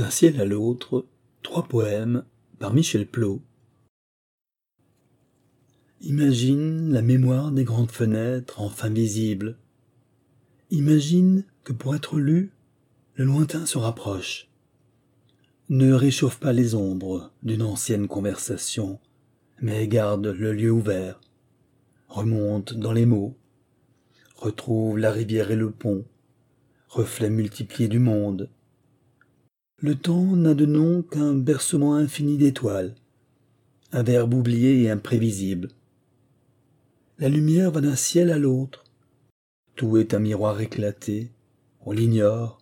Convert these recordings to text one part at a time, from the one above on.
D'un ciel à l'autre, trois poèmes par Michel Plot. Imagine la mémoire des grandes fenêtres enfin visibles. Imagine que pour être lu, le lointain se rapproche. Ne réchauffe pas les ombres d'une ancienne conversation, mais garde le lieu ouvert. Remonte dans les mots. Retrouve la rivière et le pont, reflet multiplié du monde. Le temps n'a de nom qu'un bercement infini d'étoiles, un verbe oublié et imprévisible. La lumière va d'un ciel à l'autre. Tout est un miroir éclaté, on l'ignore,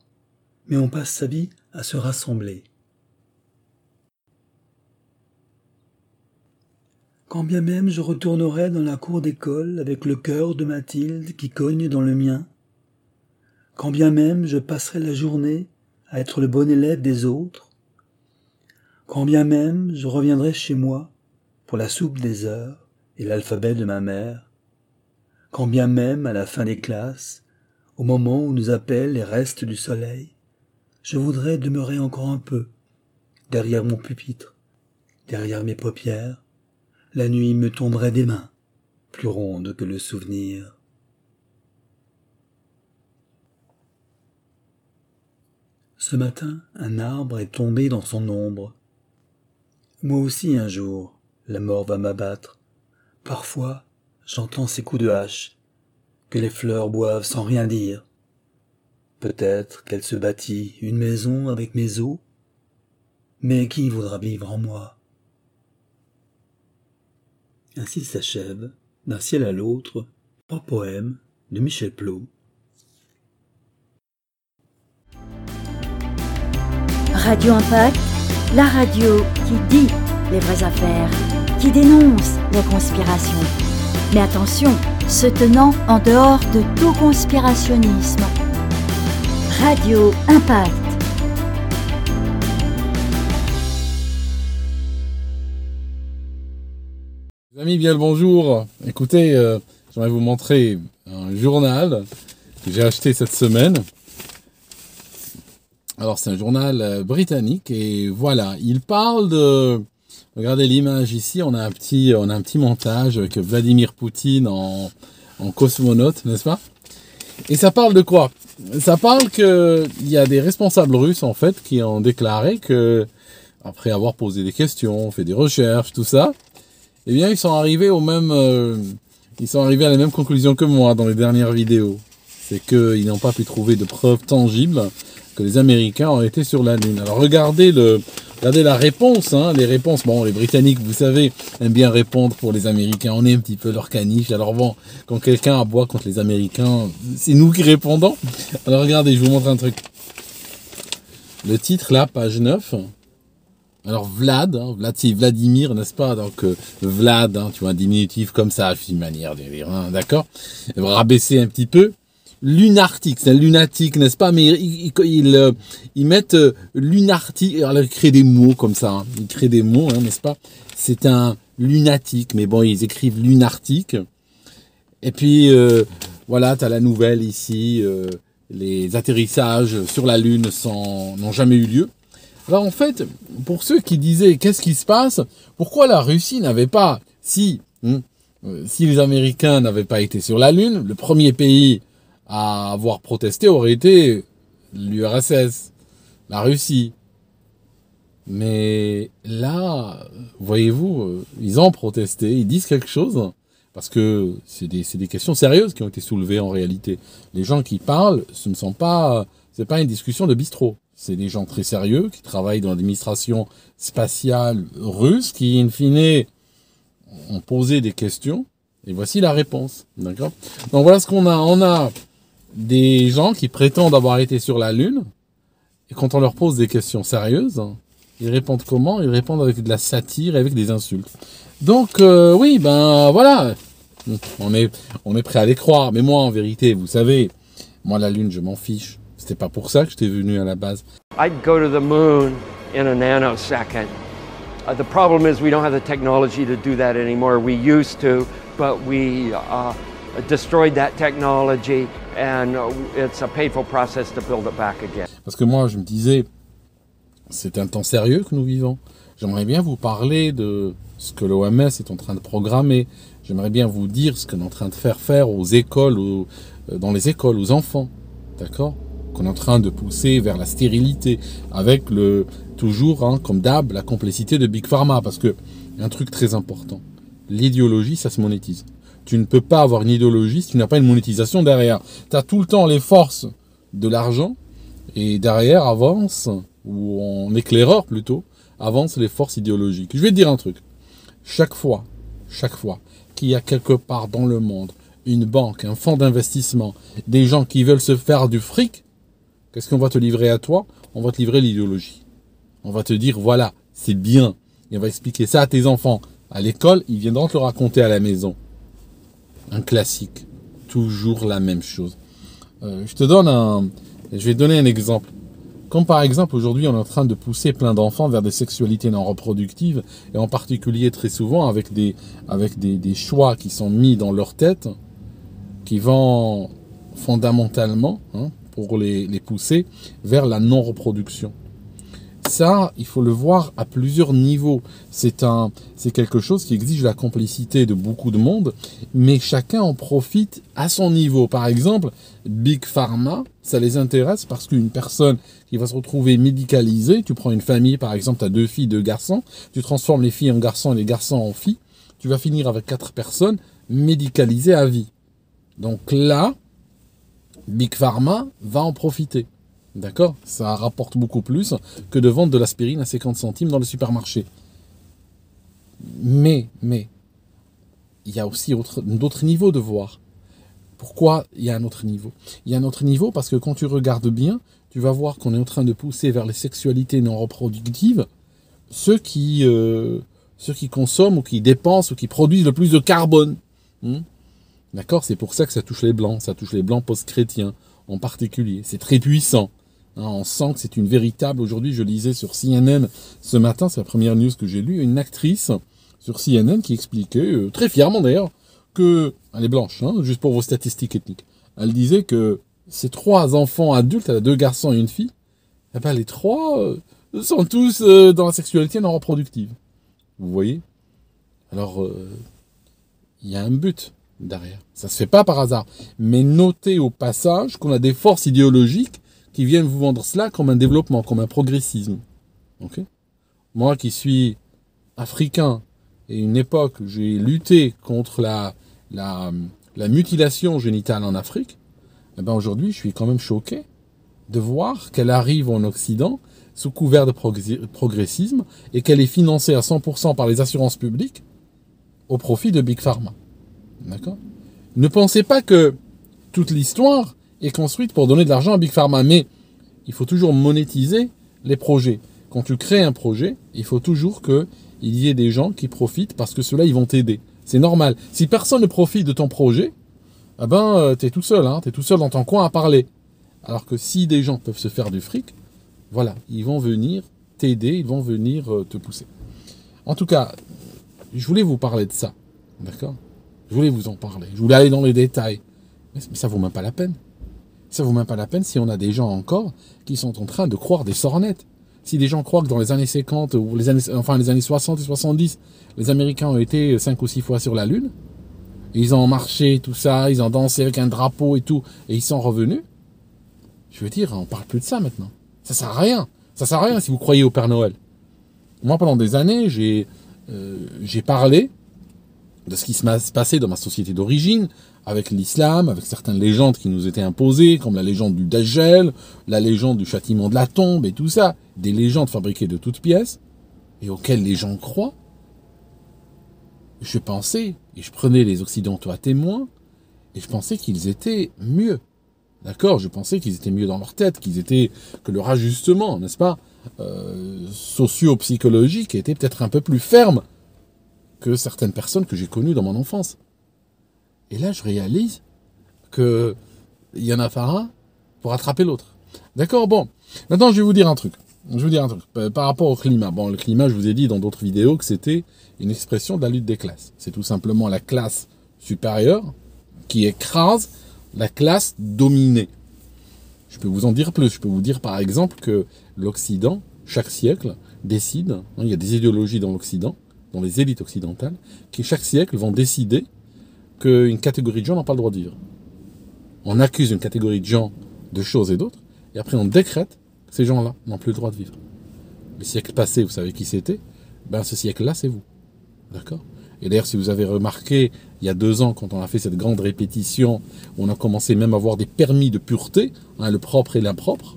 mais on passe sa vie à se rassembler. Quand bien même je retournerai dans la cour d'école avec le cœur de Mathilde qui cogne dans le mien, quand bien même je passerai la journée à être le bon élève des autres, quand bien même je reviendrai chez moi pour la soupe des heures et l'alphabet de ma mère, quand bien même à la fin des classes, au moment où nous appellent les restes du soleil, je voudrais demeurer encore un peu, derrière mon pupitre, derrière mes paupières, la nuit me tomberait des mains, plus ronde que le souvenir. Ce matin, un arbre est tombé dans son ombre. Moi aussi un jour, la mort va m'abattre. Parfois, j'entends ces coups de hache, que les fleurs boivent sans rien dire. Peut-être qu'elle se bâtit une maison avec mes os, mais qui voudra vivre en moi? Ainsi s'achève, d'un ciel à l'autre, trois poèmes de Michel Plot. Radio Impact, la radio qui dit les vraies affaires, qui dénonce les conspirations. Mais attention, se tenant en dehors de tout conspirationnisme. Radio Impact. amis, bien le bonjour. Écoutez, euh, j'aimerais vous montrer un journal que j'ai acheté cette semaine. Alors, c'est un journal euh, britannique et voilà, il parle de. Regardez l'image ici, on a un petit, on a un petit montage avec Vladimir Poutine en, en cosmonaute, n'est-ce pas? Et ça parle de quoi? Ça parle qu'il y a des responsables russes en fait qui ont déclaré que après avoir posé des questions, fait des recherches, tout ça, eh bien, ils sont arrivés au même, euh, ils sont arrivés à la même conclusion que moi dans les dernières vidéos. C'est qu'ils n'ont pas pu trouver de preuves tangibles que les Américains ont été sur la Lune. Alors regardez le, regardez la réponse, hein, les réponses. Bon, les Britanniques, vous savez, aiment bien répondre pour les Américains. On est un petit peu leur caniche. Alors bon, quand quelqu'un aboie contre les Américains, c'est nous qui répondons. Alors regardez, je vous montre un truc. Le titre là, page 9. Alors Vlad, hein, Vlad c'est Vladimir, n'est-ce pas? Donc euh, Vlad, hein, tu vois, un diminutif comme ça, une manière de dire, hein, d'accord? Rabaisser un petit peu. Lunartique, c'est un lunatique, n'est-ce pas? Mais ils, ils, euh, mettent euh, lunartique, alors ils créent des mots comme ça, hein. ils créent des mots, hein, n'est-ce pas? C'est un lunatique, mais bon, ils écrivent lunartique. Et puis, voilà, tu as la nouvelle ici, les atterrissages sur la Lune n'ont jamais eu lieu. Alors en fait, pour ceux qui disaient qu'est-ce qui se passe, pourquoi la Russie n'avait pas, si, hein, euh, si les Américains n'avaient pas été sur la Lune, le premier pays à avoir protesté aurait été l'URSS, la Russie. Mais là, voyez-vous, euh, ils ont protesté, ils disent quelque chose, parce que c'est des, des questions sérieuses qui ont été soulevées en réalité. Les gens qui parlent, ce ne sont pas, c'est pas une discussion de bistrot. C'est des gens très sérieux qui travaillent dans l'administration spatiale russe qui, in fine, ont posé des questions. Et voici la réponse. D'accord? Donc voilà ce qu'on a. On a des gens qui prétendent avoir été sur la Lune. Et quand on leur pose des questions sérieuses, ils répondent comment? Ils répondent avec de la satire et avec des insultes. Donc euh, oui, ben voilà. On est, on est prêt à les croire. Mais moi, en vérité, vous savez, moi, la Lune, je m'en fiche. C'était pas pour ça que j'étais venu à la base. I'd go to the moon in a nanosecond. Uh, the problem is we don't have the technology to do that anymore. We used to, but we uh, destroyed that technology and it's a painful process to build it back again. Parce que moi, je me disais, c'est un temps sérieux que nous vivons. J'aimerais bien vous parler de ce que l'OMS est en train de programmer. J'aimerais bien vous dire ce qu'on est en train de faire faire aux écoles, euh, dans les écoles, aux enfants. D'accord? Qu'on est en train de pousser vers la stérilité, avec le toujours, hein, comme d'hab, la complicité de Big Pharma. Parce que, un truc très important, l'idéologie, ça se monétise. Tu ne peux pas avoir une idéologie si tu n'as pas une monétisation derrière. Tu as tout le temps les forces de l'argent, et derrière avance, ou en éclaireur plutôt, avancent les forces idéologiques. Je vais te dire un truc. Chaque fois, chaque fois qu'il y a quelque part dans le monde une banque, un fonds d'investissement, des gens qui veulent se faire du fric, qu'est-ce qu'on va te livrer à toi? On va te livrer l'idéologie. On va te dire, voilà, c'est bien. Et on va expliquer ça à tes enfants. À l'école, ils viendront te le raconter à la maison. Un classique. Toujours la même chose. Euh, je te donne un... Vais donner un exemple. Comme par exemple aujourd'hui on est en train de pousser plein d'enfants vers des sexualités non reproductives, et en particulier très souvent avec des, avec des, choix qui sont mis dans leur tête, qui vont fondamentalement, hein, pour les, les pousser, vers la non-reproduction. Ça, il faut le voir à plusieurs niveaux. C'est un, c'est quelque chose qui exige la complicité de beaucoup de monde, mais chacun en profite à son niveau. Par exemple, Big Pharma, ça les intéresse parce qu'une personne qui va se retrouver médicalisée, tu prends une famille, par exemple, tu as deux filles, deux garçons, tu transformes les filles en garçons et les garçons en filles, tu vas finir avec quatre personnes médicalisées à vie. Donc là, Big Pharma va en profiter. D'accord Ça rapporte beaucoup plus que de vendre de l'aspirine à 50 centimes dans le supermarché. Mais, mais, il y a aussi d'autres niveaux de voir. Pourquoi il y a un autre niveau? Il y a un autre niveau parce que quand tu regardes bien, tu vas voir qu'on est en train de pousser vers les sexualités non reproductives ceux qui, euh, consomment ou qui dépensent ou qui produisent le plus de carbone. Hmm? D'accord C'est pour ça que ça touche les blancs, ça touche les blancs post-chrétiens en particulier. C'est très puissant. Hein, on sent que c'est une véritable. Aujourd'hui, je lisais sur CNN ce matin, c'est la première news que j'ai lue, une actrice sur CNN qui expliquait, euh, très fièrement d'ailleurs, que. Elle est blanche, hein, juste pour vos statistiques ethniques. Elle disait que ces trois enfants adultes, elle a deux garçons et une fille, eh ben, les trois euh, sont tous euh, dans la sexualité non reproductive. Vous voyez? Alors, il y a un but derrière. Ça se fait pas par hasard. Mais notez au passage qu'on a des forces idéologiques qui viennent vous vendre cela comme un développement, comme un progressisme. Ok? Moi qui suis africain et une époque j'ai lutté contre la, la, la mutilation génitale en Afrique, eh ben aujourd'hui je suis quand même choqué de voir qu'elle arrive en Occident sous couvert de progressisme et qu'elle est financée à 100% par les assurances publiques au profit de Big Pharma. D'accord? Ne pensez pas que toute l'histoire est construite pour donner de l'argent à Big Pharma, mais il faut toujours monétiser les projets. Quand tu crées un projet, il faut toujours qu'il y ait des gens qui profitent parce que ceux-là, ils vont t'aider. C'est normal. Si personne ne profite de ton projet, eh ben, euh, t'es tout seul, hein, t'es tout seul dans ton coin à parler. Alors que si des gens peuvent se faire du fric, voilà, ils vont venir t'aider, ils vont venir euh, te pousser. En tout cas, je voulais vous parler de ça, d'accord? Je voulais vous en parler. Je voulais aller dans les détails. Mais ça vaut même pas la peine. Ça vaut même pas la peine si on a des gens encore qui sont en train de croire des sornettes. Si des gens croient que dans les années 50 ou les années, enfin les années 60 et 70, les Américains ont été 5 ou 6 fois sur la Lune, ils ont marché, tout ça, ils ont dansé avec un drapeau et tout, et ils sont revenus. Je veux dire, on parle plus de ça maintenant. Ça sert à rien. Ça sert à rien si vous croyez au Père Noël. Moi, pendant des années, j'ai euh, parlé de ce qui se passait dans ma société d'origine, avec l'islam, avec certaines légendes qui nous étaient imposées, comme la légende du Dajjal, la légende du châtiment de la tombe et tout ça, des légendes fabriquées de toutes pièces, et auxquelles les gens croient. Je pensais, et je prenais les Occidentaux à témoin, et je pensais qu'ils étaient mieux. D'accord Je pensais qu'ils étaient mieux dans leur tête, qu'ils étaient, que leur ajustement, n'est-ce pas, euh, socio-psychologique était peut-être un peu plus ferme que certaines personnes que j'ai connues dans mon enfance. Et là, je réalise que il y en a un pour attraper l'autre. D'accord Bon. Maintenant, je vais vous dire un truc. Je vais vous dire un truc. Par rapport au climat. Bon, le climat, je vous ai dit dans d'autres vidéos que c'était une expression de la lutte des classes. C'est tout simplement la classe supérieure qui écrase la classe dominée. Je peux vous en dire plus. Je peux vous dire par exemple que l'Occident chaque siècle, décide, hein, il y a des idéologies dans l'Occident, dans les élites occidentales, qui chaque siècle vont décider qu'une catégorie de gens n'a pas le droit de vivre. On accuse une catégorie de gens de choses et d'autres, et après on décrète que ces gens-là n'ont plus le droit de vivre. Le siècle passé, vous savez qui c'était? Ben ce siècle-là, c'est vous. D'accord? Et d'ailleurs, si vous avez remarqué, il y a deux ans, quand on a fait cette grande répétition, on a commencé même à avoir des permis de pureté, hein, le propre et l'impropre.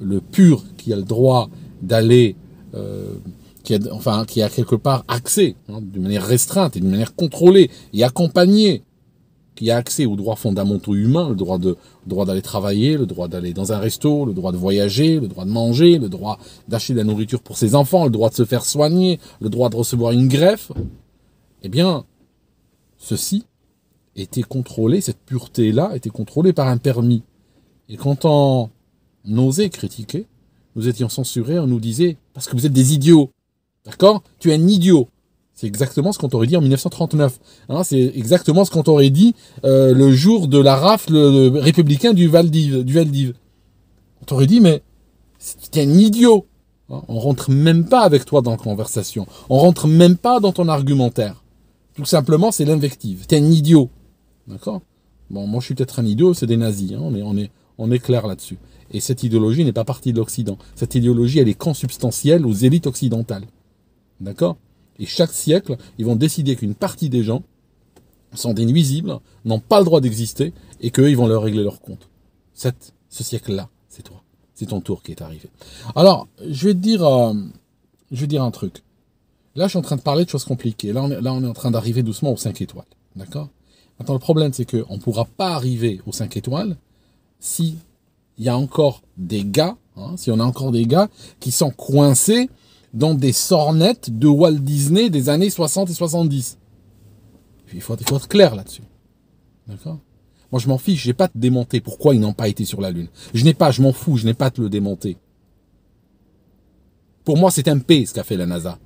Le pur qui a le droit d'aller euh, qui a, enfin, qui a quelque part accès, hein, d'une manière restreinte et d'une manière contrôlée et accompagnée, qui a accès aux droits fondamentaux humains, le droit de, droit d'aller travailler, le droit d'aller dans un resto, le droit de voyager, le droit de manger, le droit d'acheter de la nourriture pour ses enfants, le droit de se faire soigner, le droit de recevoir une greffe, eh bien, ceci était contrôlé, cette pureté-là était contrôlée par un permis. Et quand on osait critiquer, nous étions censurés, on nous disait, parce que vous êtes des idiots. D'accord? Tu es un idiot. C'est exactement ce qu'on t'aurait dit en 1939. Hein, c'est exactement ce qu'on t'aurait dit euh, le jour de la rafle républicain du Valdiv. Du Valdiv. On t'aurait dit, mais es un idiot. Hein, on rentre même pas avec toi dans la conversation. On rentre même pas dans ton argumentaire. Tout simplement, c'est l'invective. es un idiot. D'accord? Bon, moi je suis peut-être un idiot, c'est des nazis, hein, on est, on est clair là-dessus. Et cette idéologie n'est pas partie de l'Occident. Cette idéologie, elle est consubstantielle aux élites occidentales. D'accord? Et chaque siècle, ils vont décider qu'une partie des gens sont des nuisibles, n'ont pas le droit d'exister, et qu'eux, ils vont leur régler leur compte. Cette, ce siècle-là, c'est toi. C'est ton tour qui est arrivé. Alors, je vais te dire, euh, je vais dire un truc. Là, je suis en train de parler de choses compliquées. Là, on est, là, on est en train d'arriver doucement aux 5 étoiles. D'accord? Maintenant, le problème, c'est qu'on ne pourra pas arriver aux 5 étoiles si il y a encore des gars, hein, si on a encore des gars qui sont coincés dans des sornettes de Walt Disney des années 60 et 70. Il faut, il faut être clair là-dessus. D'accord? Moi, je m'en fiche, j'ai pas te démonter pourquoi ils n'ont pas été sur la Lune. Je n'ai pas, je m'en fous, je n'ai pas à te le démonter. Pour moi, c'est un P ce qu'a fait la NASA.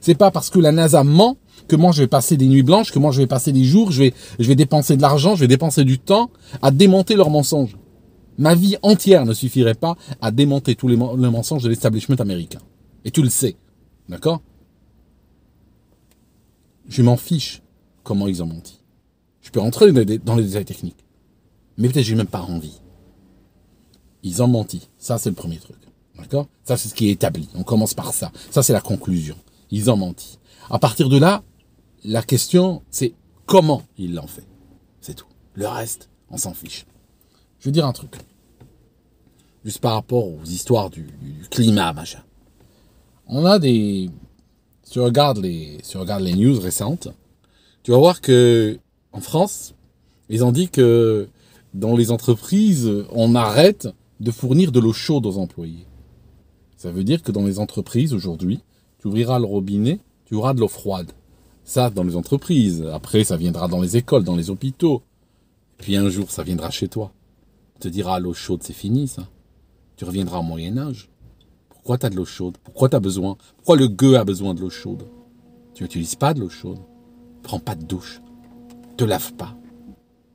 C'est pas parce que la NASA ment que moi je vais passer des nuits blanches, que moi je vais passer des jours, je vais, je vais dépenser de l'argent, je vais dépenser du temps à démonter leurs mensonges. Ma vie entière ne suffirait pas à démonter tous les, mensonges de l'establishment américain. Et tu le sais. D'accord? Je m'en fiche comment ils ont menti. Je peux rentrer dans les détails techniques. Mais peut-être j'ai même pas envie. Ils ont menti. Ça, c'est le premier truc. D'accord? Ça, c'est ce qui est établi. On commence par ça. Ça, c'est la conclusion. Ils ont menti. À partir de là, la question, c'est comment ils l'ont fait. C'est tout. Le reste, on s'en fiche. Je vais dire un truc. Juste par rapport aux histoires du, climat, machin. On a des. Si tu regardes les, si news récentes, tu vas voir que en France, ils ont dit que dans les entreprises, on arrête de fournir de l'eau chaude aux employés. Ça veut dire que dans les entreprises aujourd'hui, tu ouvriras le robinet, tu auras de l'eau froide. Ça, dans les entreprises. Après, ça viendra dans les écoles, dans les hôpitaux. Puis un jour, ça viendra chez toi. On te dira, l'eau chaude, c'est fini, ça. Tu reviendras au Moyen-Âge. Pourquoi tu as de l'eau chaude? Pourquoi tu as besoin? Pourquoi le gueux a besoin de l'eau chaude? Tu n'utilises pas de l'eau chaude. Prends pas de douche. Te lave pas.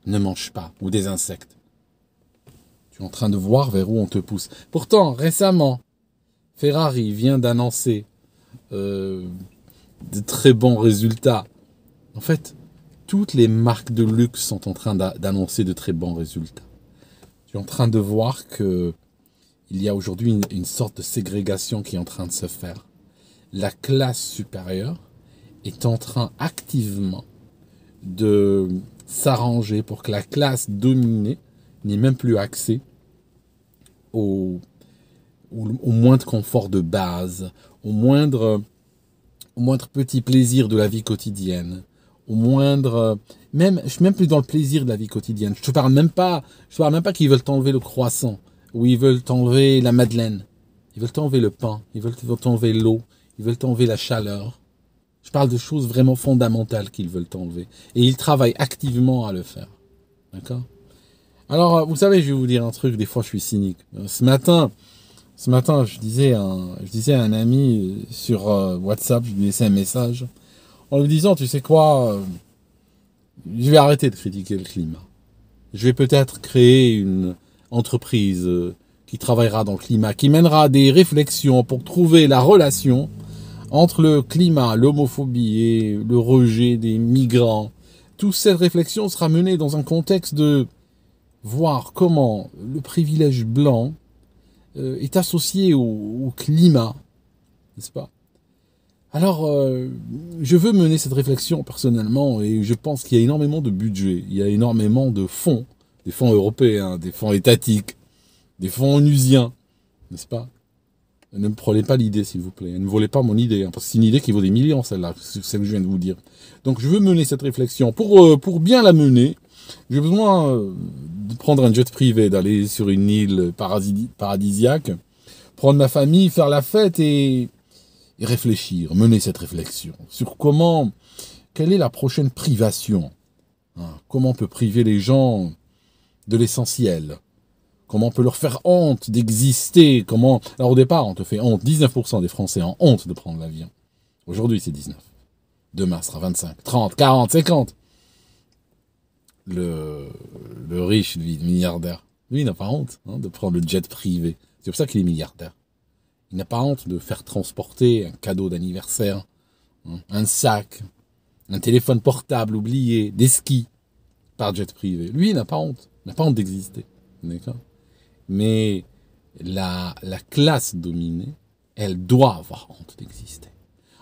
Ne mange pas. Ou des insectes. Tu es en train de voir vers où on te pousse. Pourtant, récemment, Ferrari vient d'annoncer euh, de très bons résultats. En fait, toutes les marques de luxe sont en train d'annoncer de très bons résultats. Tu es en train de voir que il y a aujourd'hui une, sorte de ségrégation qui est en train de se faire. La classe supérieure est en train activement de s'arranger pour que la classe dominée n'ait même plus accès au, au, au moindre confort de base, au moindre au moindre petit plaisir de la vie quotidienne, au moindre, même, je suis même plus dans le plaisir de la vie quotidienne. Je te parle même pas, je te parle même pas qu'ils veulent t'enlever le croissant, ou ils veulent t'enlever la madeleine. Ils veulent t'enlever le pain, ils veulent t'enlever l'eau, ils veulent t'enlever la chaleur. Je parle de choses vraiment fondamentales qu'ils veulent t'enlever. Et ils travaillent activement à le faire. D'accord? Alors, vous savez, je vais vous dire un truc, des fois je suis cynique. Ce matin, ce matin, je disais, je disais à un ami sur euh, WhatsApp, je lui laissais un message en lui disant, tu sais quoi, euh, je vais arrêter de critiquer le climat. Je vais peut-être créer une entreprise euh, qui travaillera dans le climat, qui mènera des réflexions pour trouver la relation entre le climat, l'homophobie et le rejet des migrants. Toute cette réflexion sera menée dans un contexte de voir comment le privilège blanc euh, est associé au, climat, n'est-ce pas? Alors, euh, je veux mener cette réflexion personnellement et je pense qu'il y a énormément de budget, il y a énormément de fonds, des fonds européens, des fonds étatiques, des fonds onusiens, n'est-ce pas? Ne me prenez pas l'idée, s'il vous plaît. Ne volez pas mon idée, hein, parce que c'est une idée qui vaut des millions, celle-là, celle que je viens de vous dire. Donc, je veux mener cette réflexion. Pour, euh, pour bien la mener, j'ai besoin euh, de prendre un jet privé, d'aller sur une île paradisiaque, prendre ma famille, faire la fête et, réfléchir, mener cette réflexion sur comment, quelle est la prochaine privation. Hein, comment on peut priver les gens de l'essentiel Comment on peut leur faire honte d'exister? Comment? Alors au départ, on te fait honte. 19% des Français ont honte de prendre l'avion. Aujourd'hui, c'est 19. Demain, ce sera 25, 30, 40, 50 le, le riche, le milliardaire, lui, il n'a pas honte hein, de prendre le jet privé. C'est pour ça qu'il est milliardaire. Il n'a pas honte de faire transporter un cadeau d'anniversaire, hein, un sac, un téléphone portable oublié, des skis par jet privé. Lui, il n'a pas honte. N'a pas honte d'exister. D'accord? Mais la, la classe dominée, elle doit avoir honte d'exister.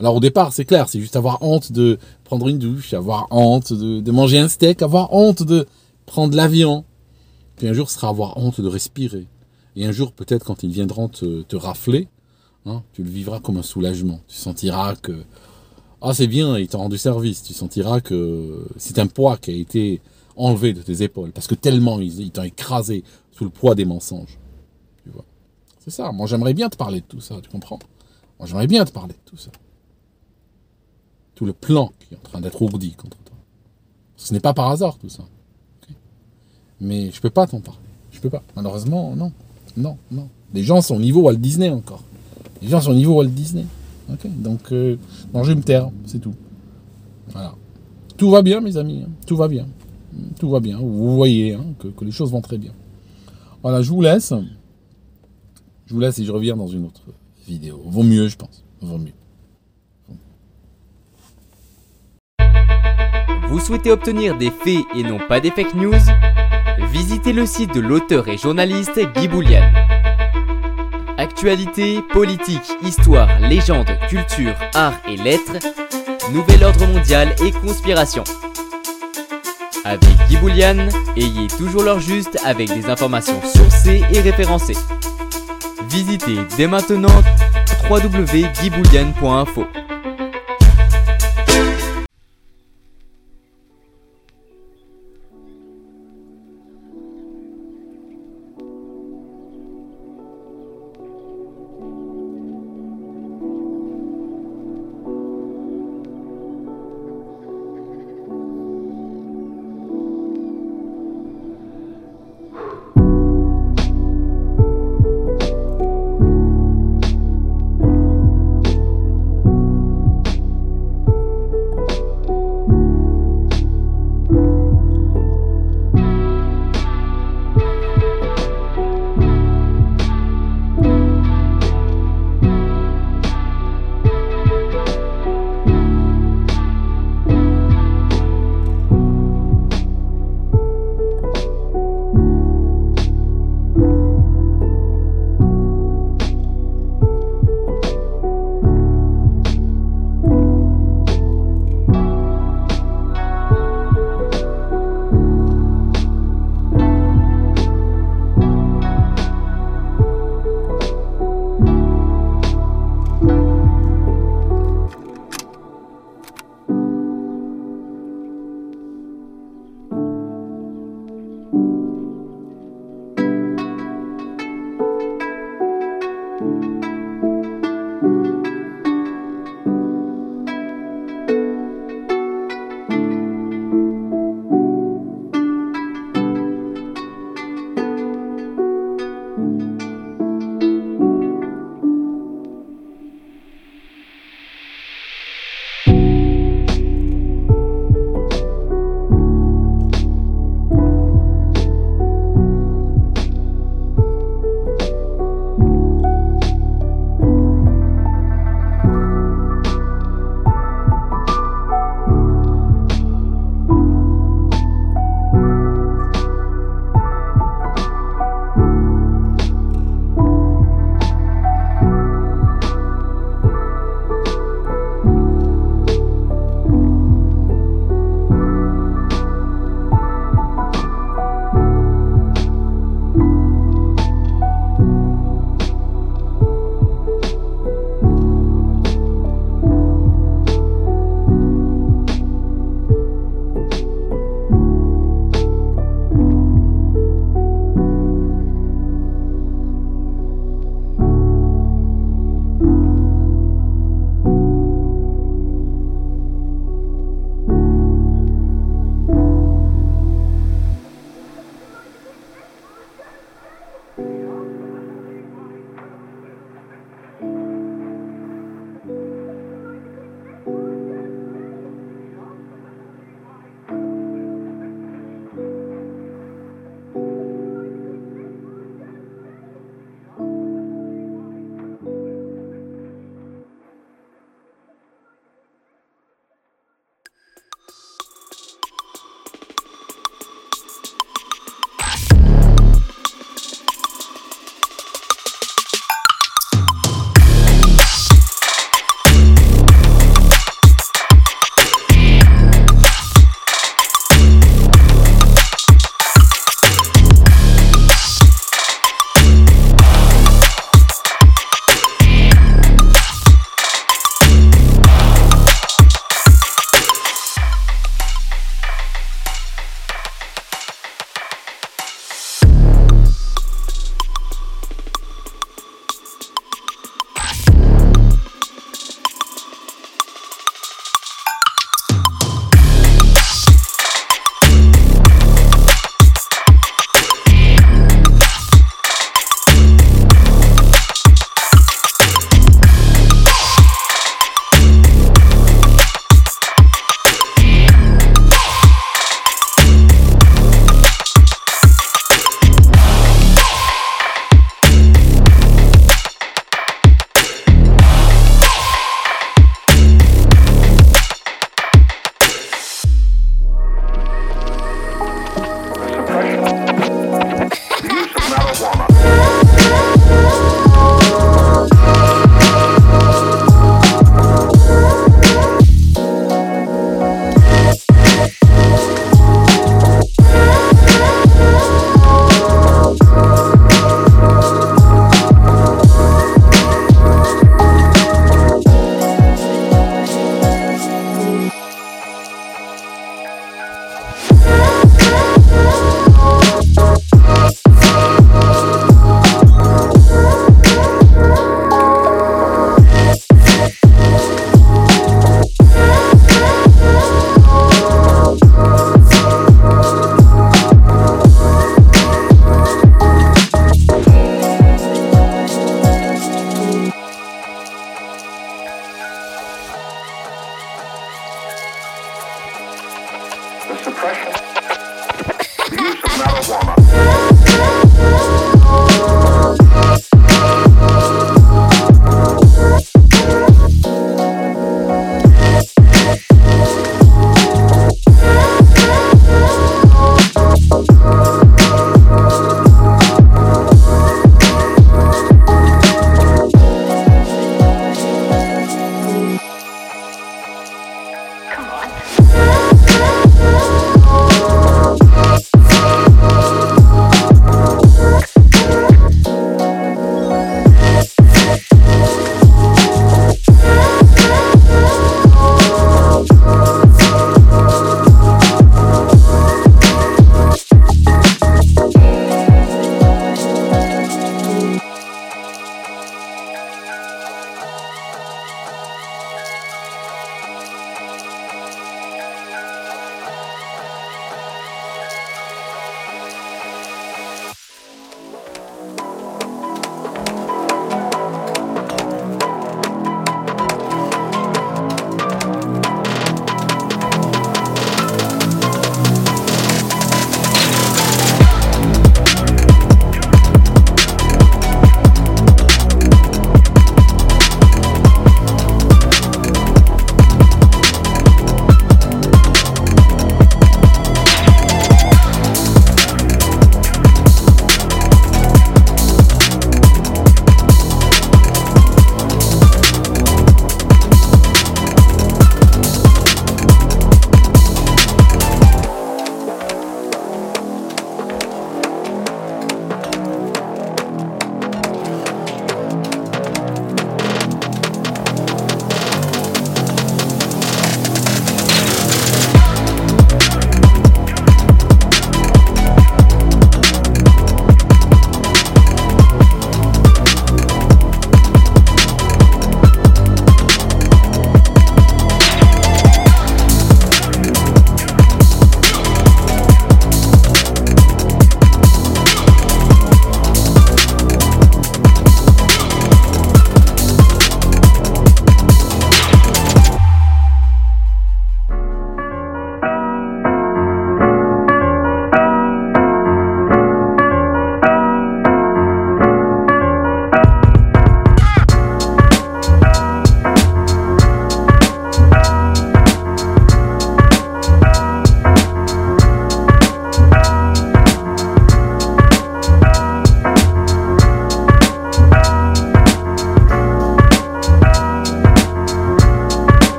Alors au départ, c'est clair, c'est juste avoir honte de prendre une douche, avoir honte de, manger un steak, avoir honte de prendre l'avion. Puis un jour, ce sera avoir honte de respirer. Et un jour, peut-être, quand ils viendront te, rafler, hein, tu le vivras comme un soulagement. Tu sentiras que, ah, c'est bien, ils t'ont rendu service. Tu sentiras que c'est un poids qui a été enlevé de tes épaules. Parce que tellement ils, t'ont écrasé sous le poids des mensonges. Tu vois. C'est ça. Moi, j'aimerais bien te parler de tout ça, tu comprends? Moi, j'aimerais bien te parler de tout ça tout le plan qui est en train d'être ourdi contre toi. Ce n'est pas par hasard tout ça. Mais je peux pas t'en parler. Je peux pas. Malheureusement, non. Non, non. Les gens sont au niveau Walt Disney encore. Les gens sont au niveau Walt Disney. Donc, euh, je vais me taire, c'est tout. Voilà. Tout va bien, mes amis. Hein. Tout va bien. Tout va bien. Vous voyez hein, que, les choses vont très bien. Voilà, je vous laisse. Je vous laisse et je reviens dans une autre vidéo. Vaut mieux, je pense. Vaut mieux. Vous souhaitez obtenir des faits et non pas des fake news? Visitez le site de l'auteur et journaliste Guy Boulian. Actualité, politique, histoire, légende, culture, art et lettres, nouvel ordre mondial et conspiration. Avec Guy ayez toujours l'heure juste avec des informations sourcées et référencées. Visitez dès maintenant www.guyboulian.info.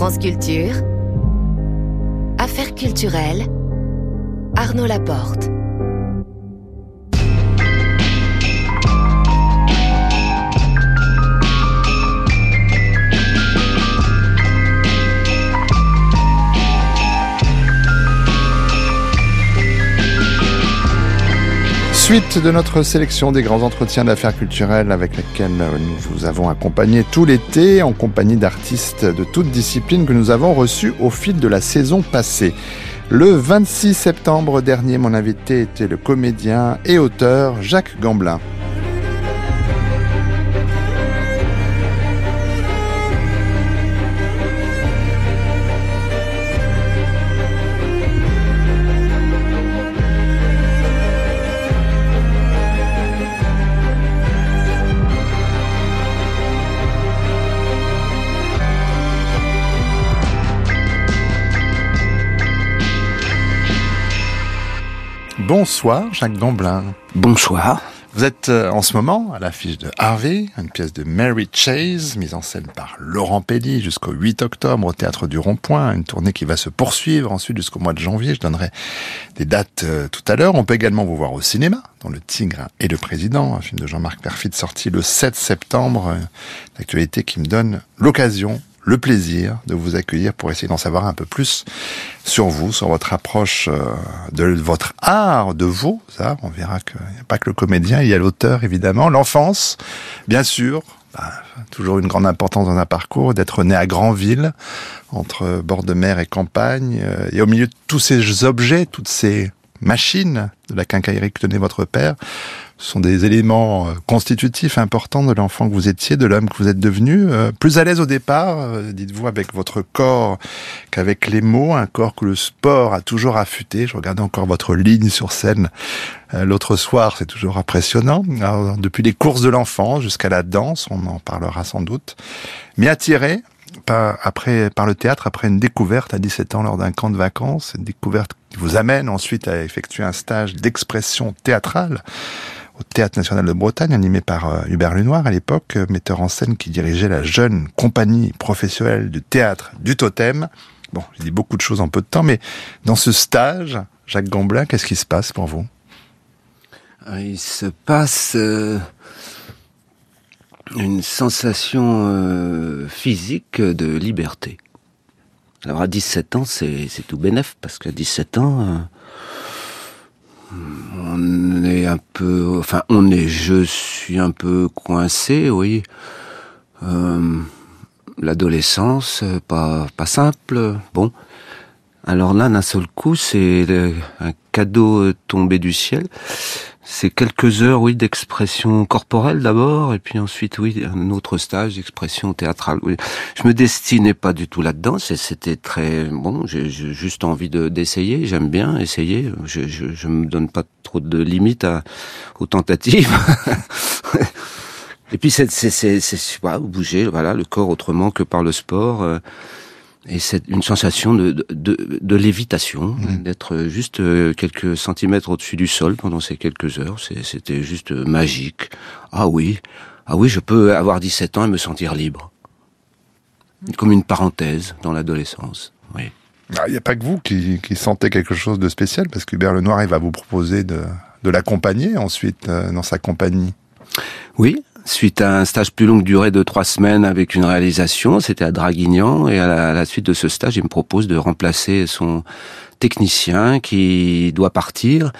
France Affaires culturelles, Arnaud Laporte. Suite de notre sélection des grands entretiens d'affaires culturelles avec lesquels nous vous avons accompagné tout l'été en compagnie d'artistes de toutes disciplines que nous avons reçus au fil de la saison passée. Le 26 septembre dernier, mon invité était le comédien et auteur Jacques Gamblin. Bonsoir Jacques Gamblin. Bonsoir. Vous êtes euh, en ce moment à l'affiche de Harvey, une pièce de Mary Chase, mise en scène par Laurent Pelli jusqu'au 8 octobre au Théâtre du Rond-Point, une tournée qui va se poursuivre ensuite jusqu'au mois de janvier. Je donnerai des dates euh, tout à l'heure. On peut également vous voir au cinéma, dans Le Tigre et le Président, un film de Jean-Marc Perfit sorti le 7 septembre, d'actualité qui me donne l'occasion le plaisir de vous accueillir pour essayer d'en savoir un peu plus sur vous, sur votre approche euh, de votre art, de vos arts. On verra qu'il n'y a pas que le comédien, il y a l'auteur évidemment, l'enfance, bien sûr. Bah, toujours une grande importance dans un parcours, d'être né à Granville, entre bord de mer et campagne, euh, et au milieu de tous ces objets, toutes ces machines de la quincaillerie que tenait votre père, ce sont des éléments euh, constitutifs importants de l'enfant que vous étiez, de l'homme que vous êtes devenu. Euh, plus à l'aise au départ, euh, dites-vous, avec votre corps qu'avec les mots, un corps que le sport a toujours affûté. Je regardais encore votre ligne sur scène l'autre soir, c'est toujours impressionnant. depuis les courses de l'enfant jusqu'à la danse, on en parlera sans doute. Mais attiré par, après, par le théâtre, après une découverte à 17 ans lors d'un camp de vacances, une découverte qui vous amène ensuite à effectuer un stage d'expression théâtrale au Théâtre National de Bretagne, animé par euh, Hubert Lenoir à l'époque, euh, metteur en scène qui dirigeait la jeune compagnie professionnelle du théâtre du Totem. Bon, j'ai dit beaucoup de choses en peu de temps, mais dans ce stage, Jacques Gamblin, qu'est-ce qui se passe pour vous? Euh, Il se passe une sensation physique de liberté. Alors à 17 ans, c'est tout bénef, parce qu'à 17 ans, on est un peu, enfin, on est, je suis un peu coincé, oui. Euh, L'adolescence, pas pas simple. Bon, alors là, d'un seul coup, c'est un cadeau tombé du ciel c'est quelques heures, oui, d'expression corporelle d'abord, et puis ensuite, oui, un autre stage d'expression théâtrale. Oui. Je me destinais pas du tout là-dedans. C'était très bon. J'ai juste envie de d'essayer. J'aime bien essayer. Je, je, me donne pas trop de limites aux tentatives. et puis c'est c'est c'est bouger, voilà, le corps autrement que par le sport. Euh, et c'est une sensation de, de, de, lévitation, mmh. d'être juste euh, quelques centimètres au-dessus du sol pendant ces quelques heures. C'était juste magique. Ah oui, ah oui, je peux avoir 17 ans et me sentir libre. Comme une parenthèse dans l'adolescence. Oui. Ah, il n'y a pas que vous qui, qui, sentez quelque chose de spécial, parce qu'Hubert Lenoir, il va vous proposer de, de l'accompagner ensuite euh, dans sa compagnie. Oui, suite à un stage plus longue durée de trois semaines avec une réalisation, c'était à Draguignan, et à la, suite de ce stage, il me propose de remplacer son technicien qui doit partir,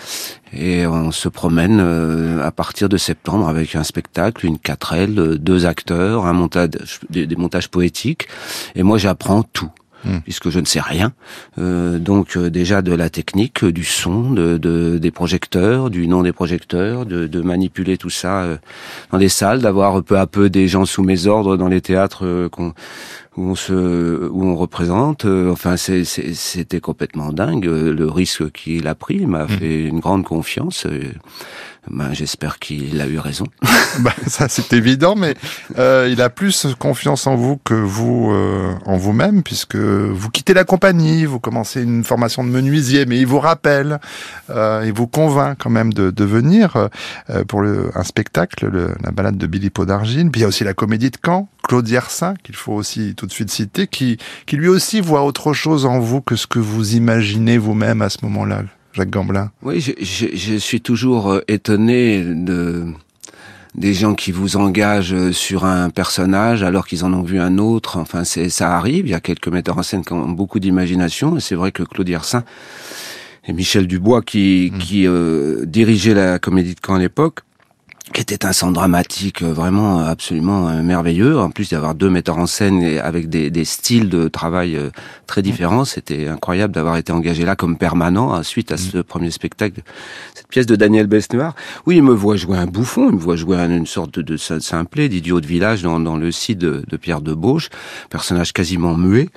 et on se promène euh, à partir de septembre avec un spectacle, une quatrelle, deux acteurs, un montage, des, montages poétiques, et moi j'apprends tout. Hmm. puisque je ne sais rien. Euh, donc euh, déjà de la technique, du son, de, de, des projecteurs, du nom des projecteurs, de, de manipuler tout ça euh, dans des salles, d'avoir peu à peu des gens sous mes ordres dans les théâtres qu'on où on se où on représente enfin c'était complètement dingue le risque qu'il a pris m'a hmm. fait une grande confiance ben, j'espère qu'il a eu raison. ben, ça c'est évident, mais euh, il a plus confiance en vous que vous euh, en vous-même, puisque vous quittez la compagnie, vous commencez une formation de menuisier, mais il vous rappelle, euh, il vous convainc quand même de, de venir euh, pour le, un spectacle, le, la balade de Billy Pot d'Argile. Puis il y a aussi la comédie de Caen, Claude Yersin, qu'il faut aussi tout de suite citer, qui, qui lui aussi voit autre chose en vous que ce que vous imaginez vous-même à ce moment-là. Jacques Gamblin Oui, je, je, je suis toujours euh, étonné de des gens qui vous engagent sur un personnage alors qu'ils en ont vu un autre. Enfin, c'est ça arrive. Il y a quelques metteurs en scène qui ont beaucoup d'imagination. Et c'est vrai que Claude Yersin et Michel Dubois, qui, mmh. qui euh, dirigeaient la Comédie de Caen à l'époque, qui était un centre dramatique euh, vraiment absolument euh, merveilleux. En plus d'y avoir deux metteurs en scène avec des, des styles de travail euh, très différents, c'était incroyable d'avoir été engagé là comme permanent hein, suite à ce mm. premier spectacle, cette pièce de Daniel Besnoir. Oui, il me voit jouer un bouffon, il me voit jouer une sorte de, de simplet, d'idiot de village dans, dans le site de, de Pierre de Bauche, personnage quasiment muet.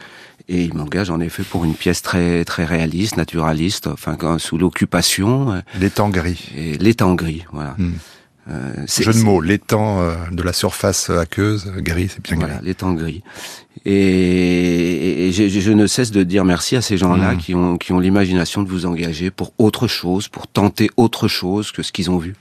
Et il m'engage en effet pour une pièce très très réaliste, naturaliste, enfin sous l'occupation. L'étang gris. L'étang gris, voilà. Mm. Euh, Jeu de mots, l'étang euh, de la surface aqueuse, gris, c'est bien voilà, gris. l'étang gris. Et, et, je, je, ne cesse de dire merci à ces gens-là mmh. qui ont, qui ont l'imagination de vous engager pour autre chose, pour tenter autre chose que ce qu'ils ont vu.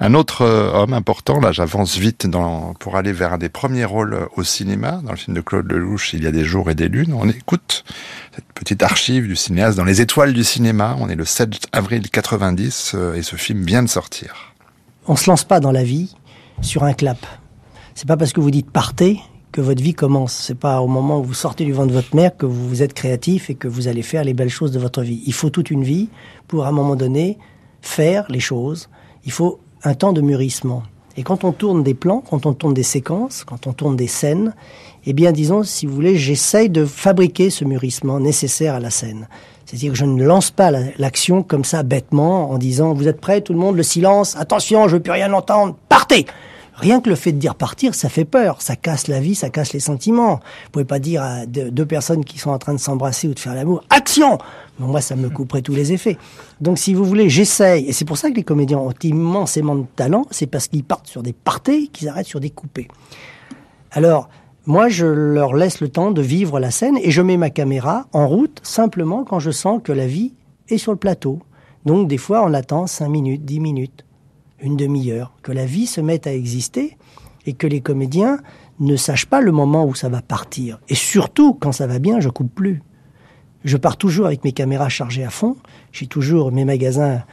Un autre euh, homme important, là j'avance vite dans, pour aller vers un des premiers rôles au cinéma, dans le film de Claude Lelouch, Il y a des jours et des lunes. On écoute cette petite archive du cinéaste dans les étoiles du cinéma. On est le 7 avril 90 euh, et ce film vient de sortir. On se lance pas dans la vie sur un clap. C'est pas parce que vous dites partez que votre vie commence. C'est pas au moment où vous sortez du ventre de votre mère que vous êtes créatif et que vous allez faire les belles choses de votre vie. Il faut toute une vie pour à un moment donné faire les choses. Il faut un temps de mûrissement. Et quand on tourne des plans, quand on tourne des séquences, quand on tourne des scènes, eh bien, disons, si vous voulez, j'essaye de fabriquer ce mûrissement nécessaire à la scène. C'est-à-dire que je ne lance pas l'action comme ça bêtement en disant vous êtes prêts tout le monde le silence attention je veux plus rien entendre partez Rien que le fait de dire partir, ça fait peur, ça casse la vie, ça casse les sentiments. Vous pouvez pas dire à deux personnes qui sont en train de s'embrasser ou de faire l'amour, action Moi, ça me couperait tous les effets. Donc, si vous voulez, j'essaye. Et c'est pour ça que les comédiens ont immensément de talent, c'est parce qu'ils partent sur des partés, qu'ils arrêtent sur des coupés. Alors, moi, je leur laisse le temps de vivre la scène et je mets ma caméra en route simplement quand je sens que la vie est sur le plateau. Donc, des fois, on attend 5 minutes, 10 minutes, une demi-heure, que la vie se mette à exister et que les comédiens ne sachent pas le moment où ça va partir. Et surtout, quand ça va bien, je coupe plus. Je pars toujours avec mes caméras chargées à fond. J'ai toujours mes magasins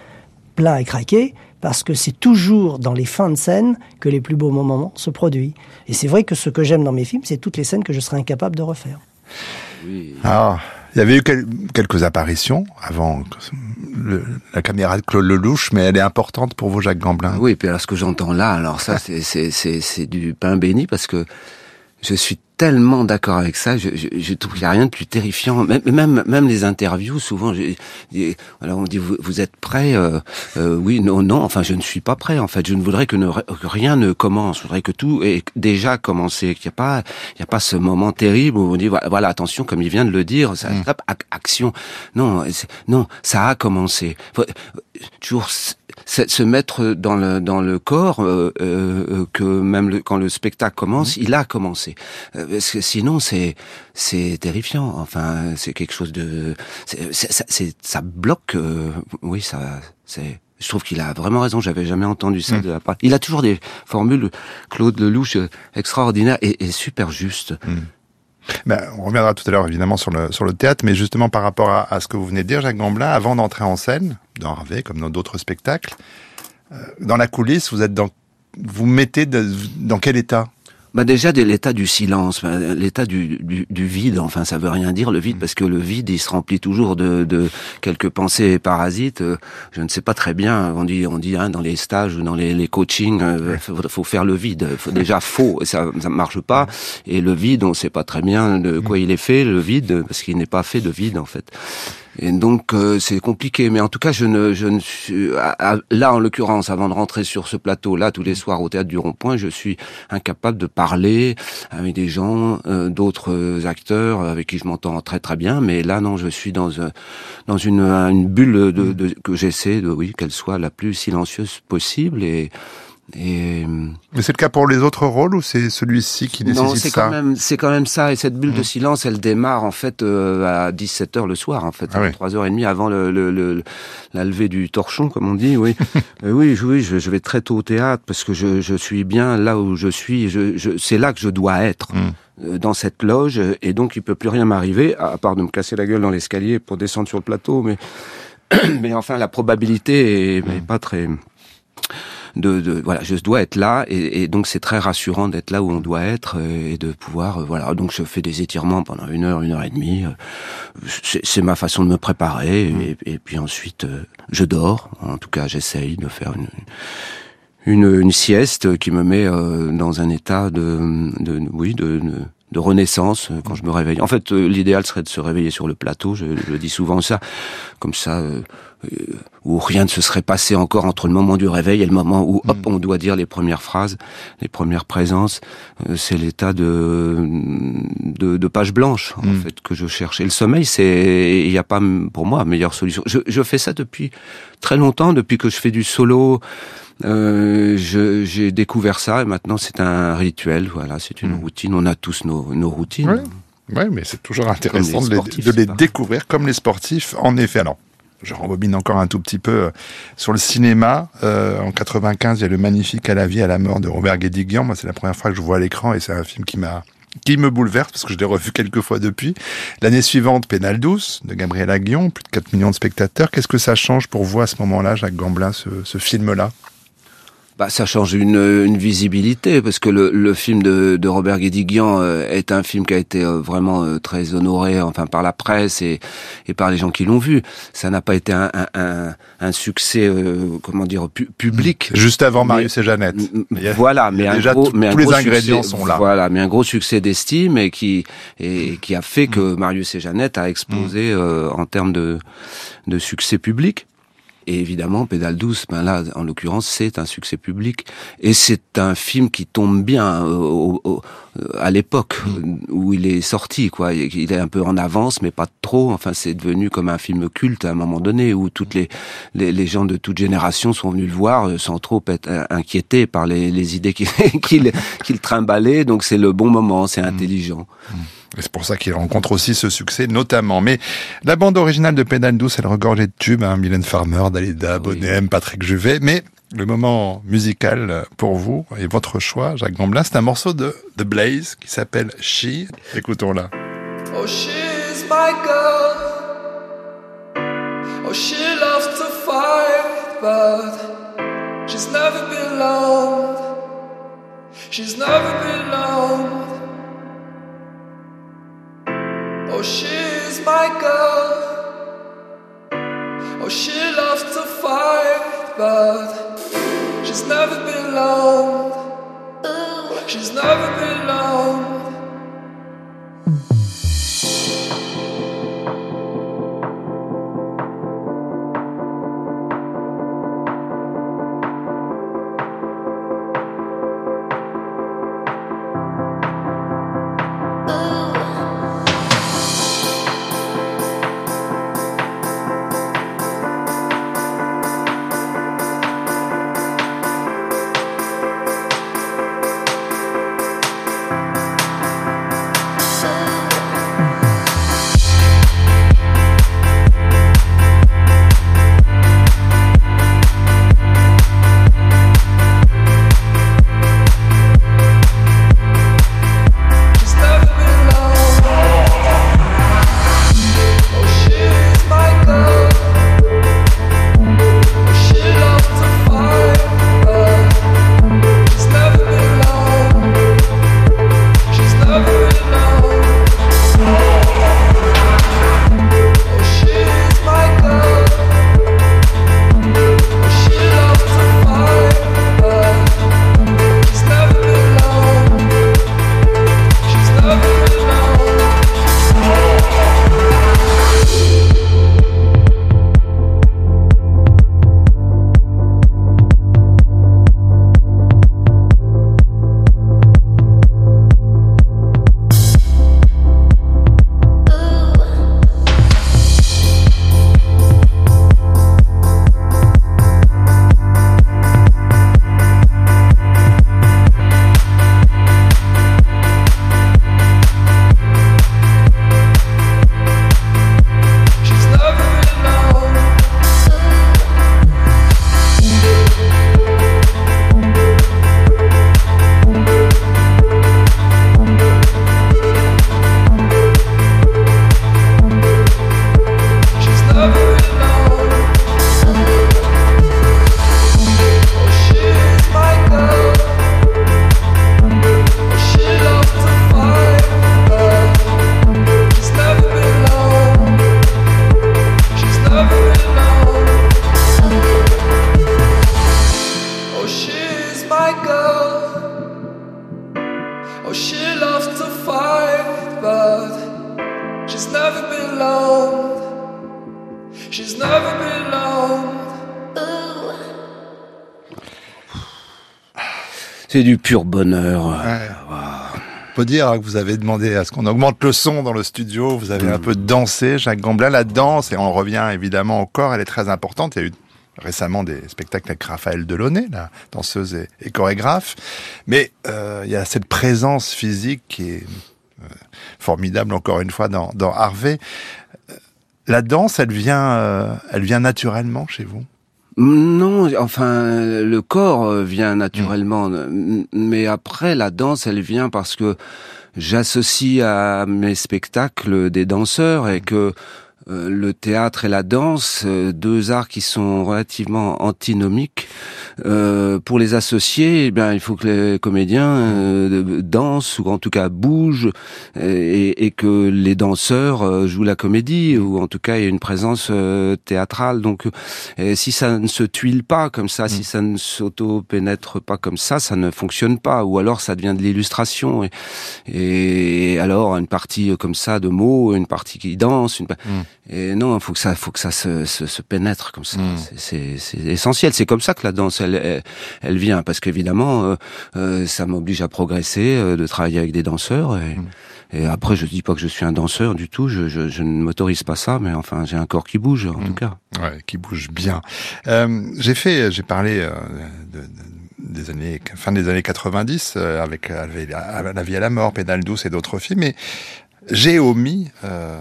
pleins et craqués parce que c'est toujours dans les fins de scène que les plus beaux moments se produisent. Et c'est vrai que ce que j'aime dans mes films, c'est toutes les scènes que je serais incapable de refaire. Oui. Ah, il y avait eu quelques apparitions avant la caméra de Claude Lelouch, mais elle est importante pour vous, Jacques Gamblin. Oui, et puis alors ce que j'entends là, alors ça, c'est du pain béni parce que je suis tellement d'accord avec ça. Je, je, je trouve qu'il n'y a rien de plus terrifiant. Même, même, même les interviews, souvent, je, alors on dit vous, vous êtes prêt euh, euh, Oui, non, non. Enfin, je ne suis pas prêt. En fait, je ne voudrais que, ne, rien ne commence. Je voudrais que tout ait déjà commencé. Qu'il n'y a pas, il y a pas ce moment terrible où on dit voilà, attention, comme il vient de le dire, ça, mmh. action. Non, non, ça a commencé. Toujours se mettre dans le dans le corps euh, euh, que même le, quand le spectacle commence, mmh. il a commencé. Euh, parce que sinon c'est c'est terrifiant. Enfin, c'est quelque chose de c'est ça bloque. oui, ça c'est je trouve qu'il a vraiment raison. J'avais jamais entendu ça mmh. de la part. Il a toujours des formules, Claude Lelouch, extraordinaires et, et super justes. Mmh. Ben, on reviendra tout à l'heure évidemment sur le, sur le théâtre, mais justement par rapport à, ce que vous venez de dire, Jacques Gamblin, avant d'entrer en scène, dans Harvey comme dans d'autres spectacles, euh, dans la coulisse, vous êtes dans, vous mettez dans quel état? Bah déjà de l'état du silence, bah, l'état du, du, du, vide. Enfin, ça veut rien dire le vide parce que le vide, il se remplit toujours de, de quelques pensées parasites. Euh, je ne sais pas très bien. On dit, on dit hein, dans les stages ou dans les, les coachings, euh, faut, faut, faire le vide. Faut, déjà faux, ça, ça marche pas. Et le vide, on sait pas très bien de quoi il est fait, le vide, parce qu'il n'est pas fait de vide en fait. Et donc euh, c'est compliqué, mais en tout cas je ne, je ne suis là en l'occurrence avant de rentrer sur ce plateau là tous les soirs au théâtre du Rond-Point, je suis incapable de parler avec des gens, euh, d'autres acteurs avec qui je m'entends très très bien, mais là non, je suis dans dans une, une bulle de, de que j'essaie de oui qu'elle soit la plus silencieuse possible. Et et... Mais c'est le cas pour les autres rôles ou c'est celui-ci qui nécessite non, c'est quand même c'est quand même ça et cette bulle de mmh. silence elle démarre en fait euh, à 17 h le soir en fait, ah oui. 3h30 avant le, le, le, la levée du torchon comme on dit, oui. euh, oui, oui, je, je, vais très tôt au théâtre parce que je, je suis bien là où je suis, je, je c'est là que je dois être. Mmh dans cette loge et donc il peut plus rien m'arriver à part de me casser la gueule dans l'escalier pour descendre sur le plateau mais mais enfin la probabilité est, est pas très de, de, voilà, je dois être là et, et donc c'est très rassurant d'être là où on doit être euh, et de pouvoir euh, voilà. Donc je fais des étirements pendant une heure, une heure et demie. Euh, c'est ma façon de me préparer mmh. et, et puis ensuite je dors. En tout cas, j'essaye de faire une une, une, sieste qui me met dans un état de, de oui de, de de renaissance quand je me réveille. En fait, l'idéal serait de se réveiller sur le plateau. Je, je dis souvent ça, comme ça, euh, où rien ne se serait passé encore entre le moment du réveil et le moment où hop mm. on doit dire les premières phrases, les premières présences. Euh, c'est l'état de, de, de page blanche en mm. fait que je cherche. Et le sommeil, c'est il n'y a pas pour moi meilleure solution. Je, je fais ça depuis très longtemps, depuis que je fais du solo. Euh, j'ai découvert ça et maintenant c'est un rituel. Voilà, c'est une mm. routine. On a tous nos, nos routines. Oui, mais c'est toujours intéressant de les, de les découvrir comme les sportifs. En effet, alors je rembobine encore un tout petit peu euh, sur le cinéma. Euh, en 95, il y a le magnifique À la vie, à la mort de Robert Guédiguian. Moi, c'est la première fois que je vois à l'écran et c'est un film qui m'a qui me bouleverse parce que je l'ai revu quelques fois depuis. L'année suivante, Pénal douce de Gabriel Aguillon, plus de 4 millions de spectateurs. Qu'est-ce que ça change pour vous à ce moment-là, Jacques Gamblin, ce, ce film-là? Bah, ça change une, une visibilité parce que le, le film de, de Robert Guédiguian euh, est un film qui a été euh, vraiment euh, très honoré, enfin par la presse et, et par les gens qui l'ont vu. Ça n'a pas été un, un, un succès, comment dire, pu, public. Juste avant Marius et Jeannette. Voilà, mais déjà un gros, mais tous les ingrédients sont là. Voilà, mais un gros succès d'estime et qui et qui a fait que mm. Marius et Jeannette a explosé mm. en termes de de succès public. Et évidemment, Pédale douce, ben là, en l'occurrence, c'est un succès public. Et c'est un film qui tombe bien euh, euh, à l'époque où il est sorti, quoi. Il est un peu en avance, mais pas trop. Enfin, c'est devenu comme un film culte à un moment donné où toutes les, les, les gens de toute génération sont venus le voir euh, sans trop être inquiétés par les, les idées qu'il qu'il qu trimbalait. Donc c'est le bon moment, c'est mm. intelligent. Mm. Et c'est pour ça qu'il rencontre aussi ce succès, notamment. Mais la bande originale de Pédale douce, elle regorgeait de tubes, hein, Mylène Farmer, Dalida, oui. Bonnet Patrick Juvet. Mais le moment musical pour vous et votre choix, Jacques Gamblin, c'est un morceau de The Blaze qui s'appelle She. Écoutons-la. Oh, she's my girl. Oh, she loves to fight, but she's never been loved. She's never been loved. Oh, she's my girl. Oh, she loves to fight, but she's never been loved. She's never been loved. Bonheur. Ouais. Faut dire que vous avez demandé à ce qu'on augmente le son dans le studio. Vous avez un peu dansé, Jacques Gamblin. La danse, et on revient évidemment au corps, elle est très importante. Il y a eu récemment des spectacles avec Raphaël Delaunay, la danseuse et, chorégraphe. Mais euh, il y a cette présence physique qui est euh, formidable, encore une fois, dans, Harvey. Euh, La danse, elle vient, elle vient naturellement chez vous? Non, enfin, le corps euh, vient naturellement, mais après, la danse, elle vient parce que j'associe à mes spectacles des danseurs et que euh, le théâtre et la danse, euh, deux arts qui sont relativement antinomiques, euh, pour les associer, eh bien, il faut que les comédiens euh, dansent ou en tout cas bougent et, et que les danseurs euh, jouent la comédie ou en tout cas il y a une présence euh, théâtrale. Donc, euh, si ça ne se tuile pas comme ça, si ça ne s'auto-pénètre pas comme ça, ça ne fonctionne pas. Ou alors ça devient de l'illustration. Et, et alors une partie euh, comme ça de mots, une partie qui danse, une pa- et non, il faut que ça, faut que ça se, se, se pénètre comme ça. C'est- C'est c'est essentiel. C'est comme ça que la danse, elle, elle, elle vient, parce qu'évidemment, euh, euh, ça m'oblige à progresser, euh, de travailler avec des danseurs. Et, et après, je dis pas que je suis un danseur du tout. Je, je, je ne m'autorise pas ça, mais enfin, j'ai un corps qui bouge en tout cas. Ouais, qui bouge bien. Euh, j'ai fait, j'ai parlé de, de- des années, fin des années 90 euh, avec la, la vie à la mort, Pédale douce et d'autres films, mais j'ai omis euh,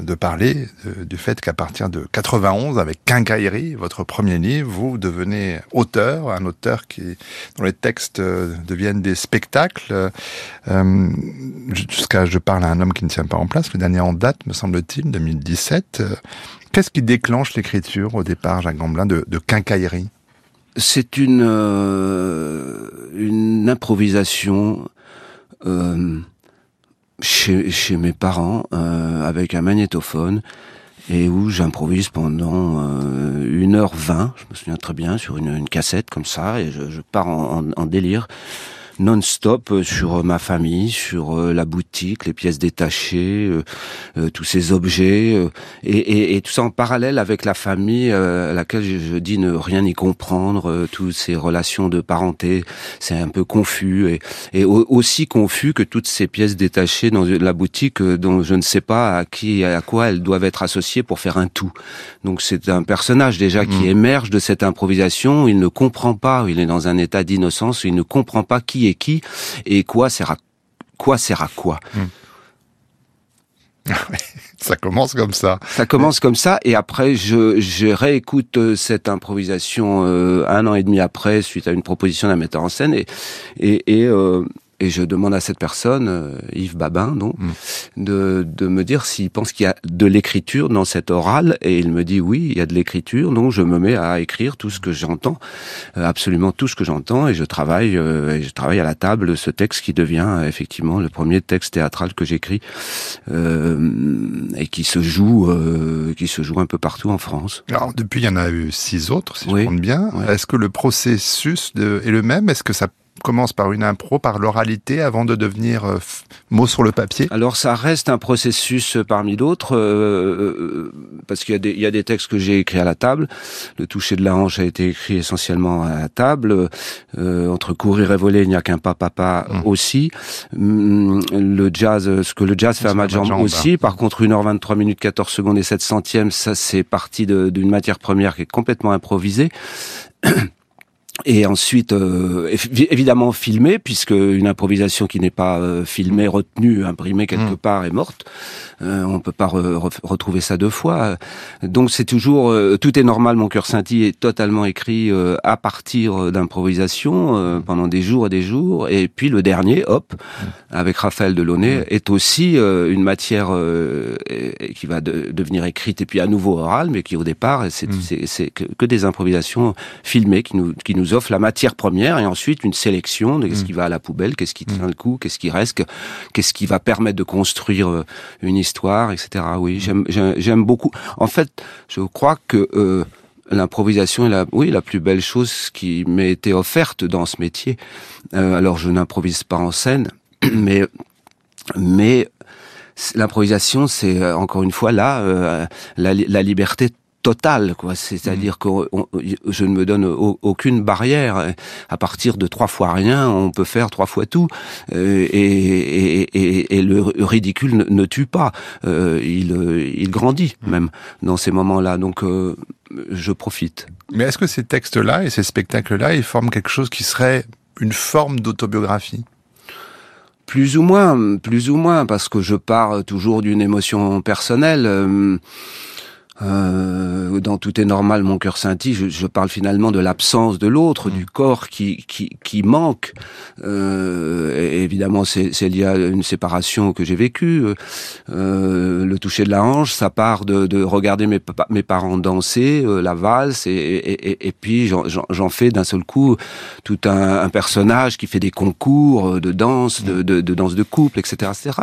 de parler du fait qu'à partir de 91, avec Quincaillerie, votre premier livre, vous devenez auteur, un auteur qui, dont les textes euh, deviennent des spectacles. Euh, Jusqu'à je parle à un homme qui ne tient pas en place, le dernier en date, me semble-t-il, 2017. Euh, Qu'est-ce qui déclenche l'écriture au départ, Jacques Gamblin, de, de Quincaillerie? C'est une euh, une improvisation euh, chez, chez mes parents euh, avec un magnétophone et où j'improvise pendant euh, une heure vingt, je me souviens très bien, sur une, cassette comme ça et je, pars en délire non-stop euh, sur euh, ma famille, sur euh, la boutique, les pièces détachées, tous ces objets, et, et- et tout ça en parallèle avec la famille à laquelle je, je dis ne rien y comprendre, toutes ces relations de parenté, c'est un peu confus, et, et au- aussi confus que toutes ces pièces détachées dans la boutique dont je ne sais pas à qui et à quoi elles doivent être associées pour faire un tout. Donc c'est un personnage déjà qui émerge de cette improvisation, il ne comprend pas, il est dans un état d'innocence, il ne comprend pas qui est qui et quoi sert à quoi sert à quoi. Ça commence comme ça. Ça commence comme ça et après je, je réécoute euh, cette improvisation euh, un an et demi après suite à une proposition d'un metteur en scène et et et, euh, et je demande à cette personne euh, Yves Babin donc de de me dire s'il pense qu'il y a de l'écriture dans cet oral et il me dit oui il y a de l'écriture donc je me mets à écrire tout ce que j'entends euh, absolument tout ce que j'entends et je travaille euh, et je travaille à la table ce texte qui devient effectivement le premier texte théâtral que j'écris euh, et qui se joue euh, qui se joue un peu partout en France. Alors, depuis, il y en a eu six autres, si Oui. je compte bien. Est-ce que le processus de, est le même? Est-ce que ça commence par une impro, par l'oralité, avant de devenir euh, mot sur le papier Alors ça reste un processus parmi d'autres, euh, euh, parce qu'il y, a des- il y a des textes que j'ai écrits à la table. Le toucher de la hanche a été écrit essentiellement à la table. Euh, entre courir et voler, il n'y a qu'un pas papa aussi. Hum, Le jazz, ce que le jazz fait à ma jambe jambe, aussi. Par contre, 1h23 minutes 14 secondes et 7 centièmes, ça c'est parti d'une matière première qui est complètement improvisée. Et ensuite, euh, évi- évidemment filmé, puisque une improvisation qui n'est pas euh, filmée, retenue, imprimée quelque part est morte. Euh, on peut pas re- re- retrouver ça deux fois. Donc c'est toujours euh, tout est normal. Mon cœur scintille est totalement écrit euh, à partir d'improvisation euh, pendant des jours et des jours. Et puis le dernier, hop, avec Raphaël Delaunay, est aussi euh, une matière euh, qui va de- devenir écrite et puis à nouveau orale, mais qui au départ c'est que, que des improvisations filmées qui nous qui nous offrent la matière première et ensuite une sélection de qu'est-ce qui va à la poubelle, qu'est-ce qui tient le coup, qu'est-ce qui reste, que- qu'est-ce qui va permettre de construire euh, une histoire, etc. Oui, j'aime j'aime beaucoup. En fait, je crois que euh, l'improvisation est la, oui, la plus belle chose qui m'ait été offerte dans ce métier. Euh, alors, je n'improvise pas en scène, mais mais l'improvisation, c'est encore une fois là euh, la, la liberté totale, quoi. C'est-à-dire que je ne me donne aucune barrière. À partir de trois fois rien, on peut faire trois fois tout. Euh, et, et, et, le ridicule ne, tue pas. Euh, il, il grandit mmh. même dans ces moments-là. Donc euh, je profite. Mais est-ce que ces textes-là et ces spectacles-là, ils forment quelque chose qui serait une forme d'autobiographie? Plus ou moins, plus ou moins, parce que je pars toujours d'une émotion personnelle. Euh, dans Tout est normal, mon cœur scintille, je, je parle finalement de l'absence de l'autre, du mm. corps qui, qui, qui manque. Euh, évidemment, c'est lié à une séparation que j'ai vécue. Euh, le toucher de la hanche, ça part de, de regarder mes, mes parents danser, euh, la valse, et, et, et puis j'en fais d'un seul coup tout un, un, personnage qui fait des concours de danse, de, de, de danse de couple, etc. etc.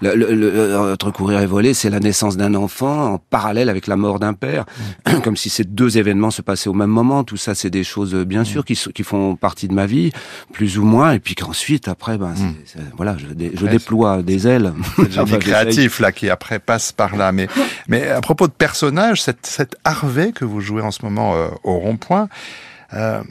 Le, le, le, entre courir et voler, c'est la naissance d'un enfant en parallèle avec la mort d'un père, mm. comme si ces deux événements se passaient au même moment. Tout ça, c'est des choses, euh, bien mm. sûr, qui, qui font partie de ma vie, plus ou moins. Et puis qu'ensuite, après, ben, mm. voilà, je, je déploie des ailes. C'est créatif là qui après passe par là. Mais, mais à propos de personnages, cette, cette Harvey que vous jouez en ce moment euh, au rond-point. Euh,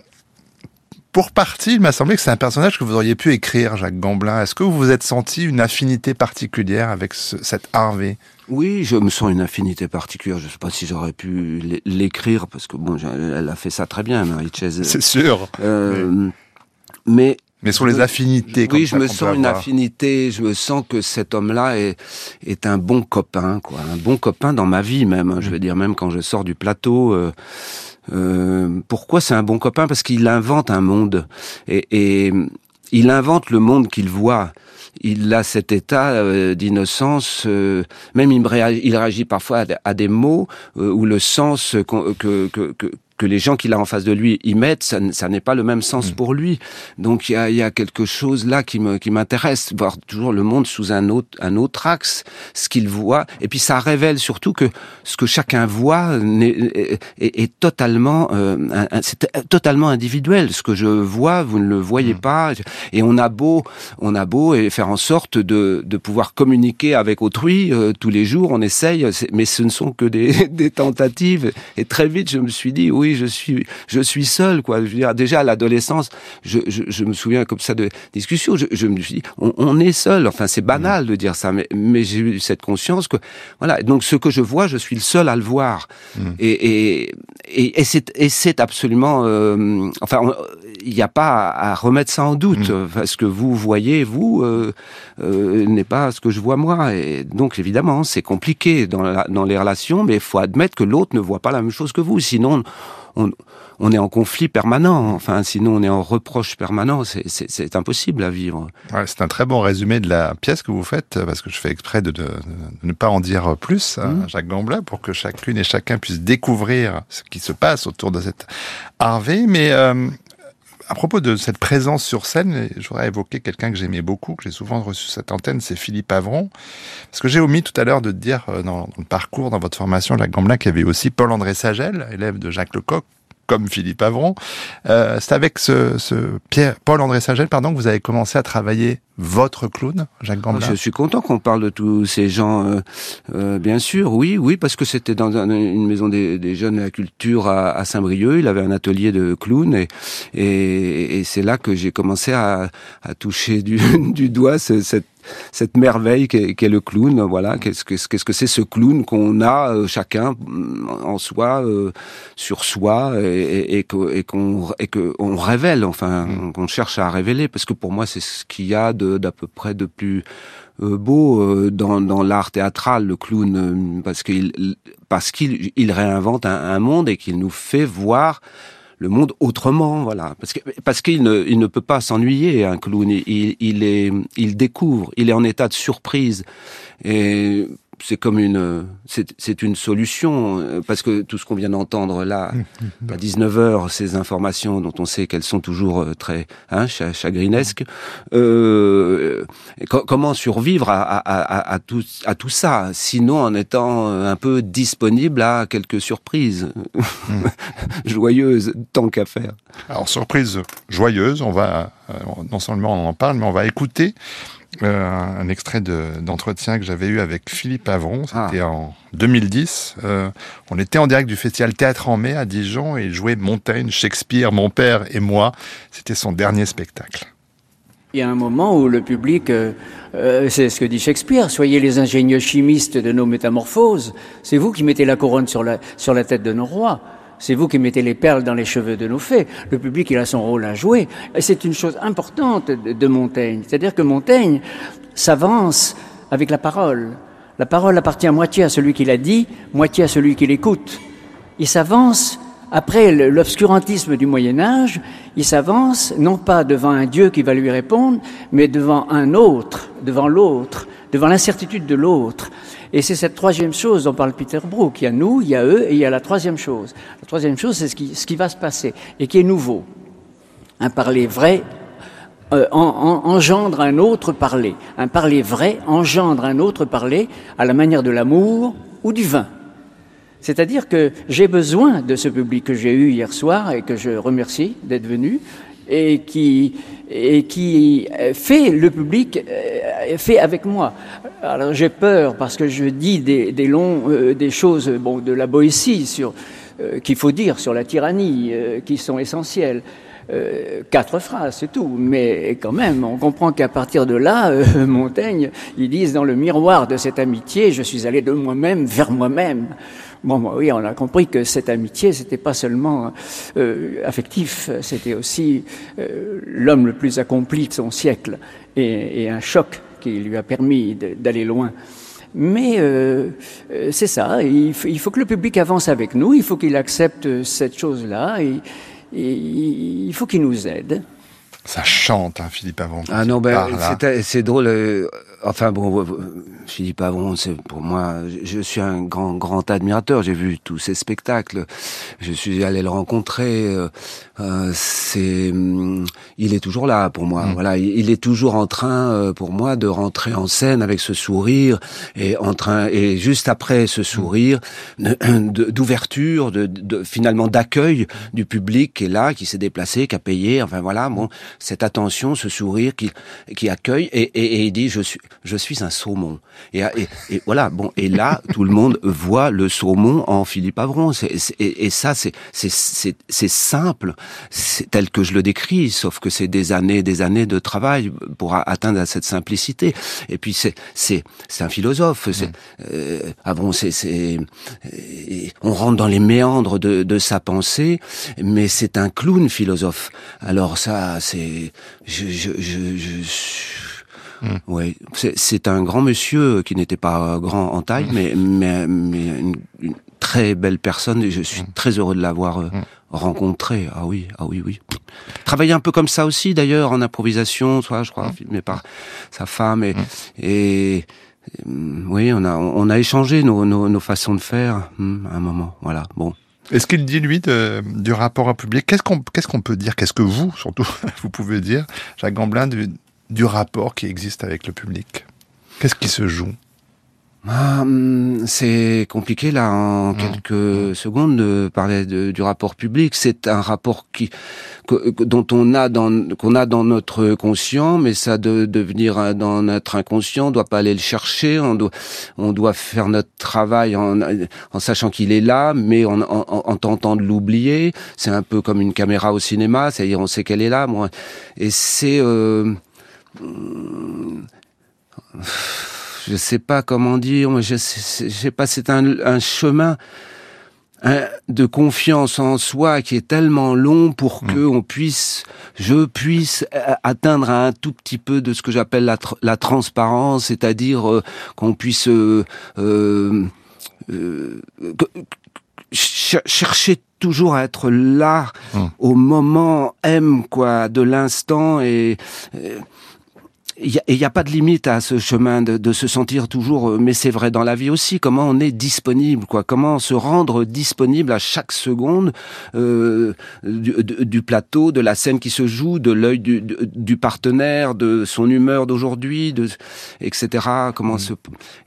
pour partie, il m'a semblé que c'est un personnage que vous auriez pu écrire, Jacques Gamblin. Est-ce que vous vous êtes senti une affinité particulière avec ce, cette Harvey? Oui, je me sens une affinité particulière. Je ne sais pas si j'aurais pu l'écrire parce que bon, elle a fait ça très bien, Marie Chase. C'est sûr. Euh, mais mais sur les affinités. Oui, je me sens une affinité. Je me sens que cet homme-là est, est un bon copain, quoi, un bon copain dans ma vie même. Hein. Je veux dire, même quand je sors du plateau. Euh, euh, pourquoi c'est un bon copain? Parce qu'il invente un monde. Et, et il invente le monde qu'il voit. Il a cet état euh, d'innocence, euh, même il, réagit, parfois à, des mots où le sens que, que les gens qu'il a en face de lui y mettent, ça, ça n'est pas le même sens mm. pour lui. Donc il y a, y a, quelque chose là qui me qui m'intéresse, voir toujours le monde sous un autre un autre axe, ce qu'il voit, et puis ça révèle surtout que ce que chacun voit est, est, est totalement euh, c'est totalement individuel. Ce que je vois, vous ne le voyez mm. pas, et on a beau on a beau et faire en sorte de de pouvoir communiquer avec autrui euh, tous les jours, on essaye, mais ce ne sont que des, des tentatives. Et très vite, je me suis dit oui oui, je suis, je suis seul, quoi. Je veux dire, déjà à l'adolescence, je, je, je, me souviens comme ça de discussions. Je, je me suis dit, on, on est seul. Enfin, c'est banal de dire ça, mais, mais j'ai eu cette conscience que, voilà. Donc, ce que je vois, je suis le seul à le voir. Et, et, et, et c'est absolument, euh, enfin, il n'y a pas à remettre ça en doute. Mmh. Parce que vous voyez, vous, euh, euh, n'est pas ce que je vois moi. Et donc, évidemment, c'est compliqué dans, la, dans les relations, mais il faut admettre que l'autre ne voit pas la même chose que vous. Sinon, on, on est en conflit permanent. Enfin, sinon on est en reproche permanent. C'est impossible à vivre. Ouais, c'est un très bon résumé de la pièce que vous faites, parce que je fais exprès de, de, ne pas en dire plus à mmh. Jacques Gamblin pour que chacune et chacun puisse découvrir ce qui se passe autour de cette Harvey. Mais euh, à propos de cette présence sur scène, je voudrais évoquer quelqu'un que j'aimais beaucoup, que j'ai souvent reçu cette antenne, c'est Philippe Avron. Parce que j'ai omis tout à l'heure de dire euh, dans, le parcours, dans votre formation, Jacques Gamblin, qu'il y avait aussi Paul-André Sagel, élève de Jacques Lecoq, comme Philippe Avron. Euh, c'est avec ce, ce Paul-André Sagel, pardon, que vous avez commencé à travailler votre clown, Jacques Gamblin. Je suis content qu'on parle de tous ces gens, euh, euh, bien sûr, oui, oui, parce que c'était dans une maison des, des, jeunes de la culture à, à Saint-Brieuc. Il avait un atelier de clown et, et, et c'est là que j'ai commencé à, à toucher du, du doigt cette cette merveille qu'est le clown. Voilà, qu'est-ce que qu'est-ce que c'est ce clown qu'on a euh, chacun mm, en soi, euh, sur soi, et, et, qu'on et que on révèle, enfin, mm. qu'on cherche à révéler, parce que pour moi c'est ce qu'il y a d'à peu près de plus euh, beau dans, dans l'art théâtral, le clown, parce qu'il parce qu'il il réinvente un, un monde et qu'il nous fait voir le monde autrement, voilà. Parce que parce qu'il ne, il ne peut pas s'ennuyer un clown. Il, il est, il découvre. Il est en état de surprise. Et c'est comme une, c'est une solution euh, parce que tout ce qu'on vient d'entendre là à 19 h ces informations dont on sait qu'elles sont toujours euh, très hein, cha- chagrinesques. Euh, co- comment survivre à, à, à, à tout à tout ça Sinon en étant un peu disponible à quelques surprises joyeuses tant qu'à faire. Alors, surprise joyeuse, on va, non seulement on en parle, mais on va écouter euh, un extrait de- d'entretien que j'avais eu avec Philippe Avron. C'était en 2010. Euh, on était en direct du festival Théâtre en mai à Dijon et il jouait Montaigne, Shakespeare, mon père et moi. C'était son dernier spectacle. Il y a un moment où le public, euh, euh, c'est ce que dit Shakespeare, soyez les ingénieux chimistes de nos métamorphoses, c'est vous qui mettez la couronne sur la, sur la tête de nos rois, c'est vous qui mettez les perles dans les cheveux de nos fées. Le public, il a son rôle à jouer. Et c'est une chose importante de, de Montaigne. C'est-à-dire que Montaigne s'avance avec la parole. La parole appartient à moitié à celui qui l'a dit, moitié à celui qui l'écoute. Il s'avance après l'obscurantisme du Moyen Âge, il s'avance non pas devant un Dieu qui va lui répondre, mais devant un autre, devant l'autre, devant l'incertitude de l'autre. Et c'est cette troisième chose dont parle Peter Brook. Il y a nous, il y a eux, et il y a la troisième chose. La troisième chose, c'est ce qui, va se passer, et qui est nouveau. Un parler vrai euh, en- en- engendre un autre parler. Un parler vrai engendre un autre parler à la manière de l'amour ou du vin. C'est-à-dire que j'ai besoin de ce public que j'ai eu hier soir et que je remercie d'être venu et qui, et qui euh, fait le public, euh, fait avec moi. Alors j'ai peur parce que je dis des, des longs, euh, des choses bon, de la Boétie sur, euh, qu'il faut dire sur la tyrannie, euh, qui sont essentielles. Euh, quatre phrases, c'est tout. Mais quand même, on comprend qu'à partir de là, euh, Montaigne, ils disent dans le miroir de cette amitié, je suis allé de moi-même vers moi-même. Bon, oui, on a compris que cette amitié, c'était pas seulement euh, affectif, c'était aussi euh, l'homme le plus accompli de son siècle et, et un choc qui lui a permis d'aller loin. Mais euh, euh, c'est ça, il, faut- il faut que le public avance avec nous, il faut qu'il accepte cette chose-là, et, et il faut qu'il nous aide. Ça chante, hein, Philippe quand Ah non, ben, hein. c'est- c'est drôle. Enfin bon, euh, Philippe Avron, c'est pour moi, je, je suis un grand grand admirateur. J'ai vu tous ses spectacles. Je suis allé le rencontrer. euh, c'est, hum, il est toujours là pour moi. Voilà, il, est toujours en train, euh, pour moi, de rentrer en scène avec ce sourire et en train et juste après ce sourire de- de- d'ouverture, de, de, finalement d'accueil du public qui est là, qui s'est déplacé, qui a payé. Enfin voilà, bon, cette attention, ce sourire qui qui accueille et, et, et il dit je suis je suis un saumon. Et, voilà, bon, et là tout le monde voit le saumon en Philippe Avron. Et, et ça c'est simple, tel que je le décris, sauf que c'est des années des années de travail pour atteindre à cette simplicité. Et puis c'est c'est c'est un philosophe. C'est euh, Avron, c'est et on rentre dans les méandres de, de sa pensée, mais c'est un clown philosophe. Alors ça, c'est, je, je, je, je- ouais, c'est, c'est un grand monsieur qui n'était pas grand en taille, mais mais, mais une, une très belle personne. Et je suis très heureux de l'avoir euh, rencontré. Ah oui, ah oui, oui. Travailler un peu comme ça aussi, d'ailleurs, en improvisation, soit je crois, filmé par sa femme et et oui, on a on a échangé nos, nos, nos façons de faire à un moment. Voilà. Bon. Est-ce qu'il dit, lui, de- du rapport au public? Qu'est-ce qu'on qu'est-ce qu'on peut dire? Qu'est-ce que vous, surtout, vous pouvez dire, Jacques Gamblin, du, du rapport qui existe avec le public Qu'est-ce qui se joue? Ah, hum, c'est compliqué là en quelques secondes de parler de- du rapport public. C'est un rapport qui que- dont on a dans qu'on a dans notre conscient, mais ça de devenir dans notre inconscient, on doit pas aller le chercher. On doit on doit faire notre travail en en sachant qu'il est là, mais en, en, en tentant de l'oublier. C'est un peu comme une caméra au cinéma, c'est-à-dire on sait qu'elle est là, moi. Et c'est euh, hum, je sais pas comment dire, je sais, je sais pas, c'est un, un chemin de confiance en soi qui est tellement long pour que on puisse, je puisse euh, atteindre un tout petit peu de ce que j'appelle la, tr- la transparence, c'est-à-dire euh, qu'on puisse euh, ch- chercher toujours à être là au moment M quoi de l'instant et euh, il n'y a, a, pas de limite à ce chemin de, de, se sentir toujours, euh, mais c'est vrai dans la vie aussi, comment on est disponible, quoi, comment se rendre disponible à chaque seconde euh, du, du, plateau, de la scène qui se joue, de l'œil du, du, partenaire, de son humeur d'aujourd'hui, de, etc. Comment mmh. se...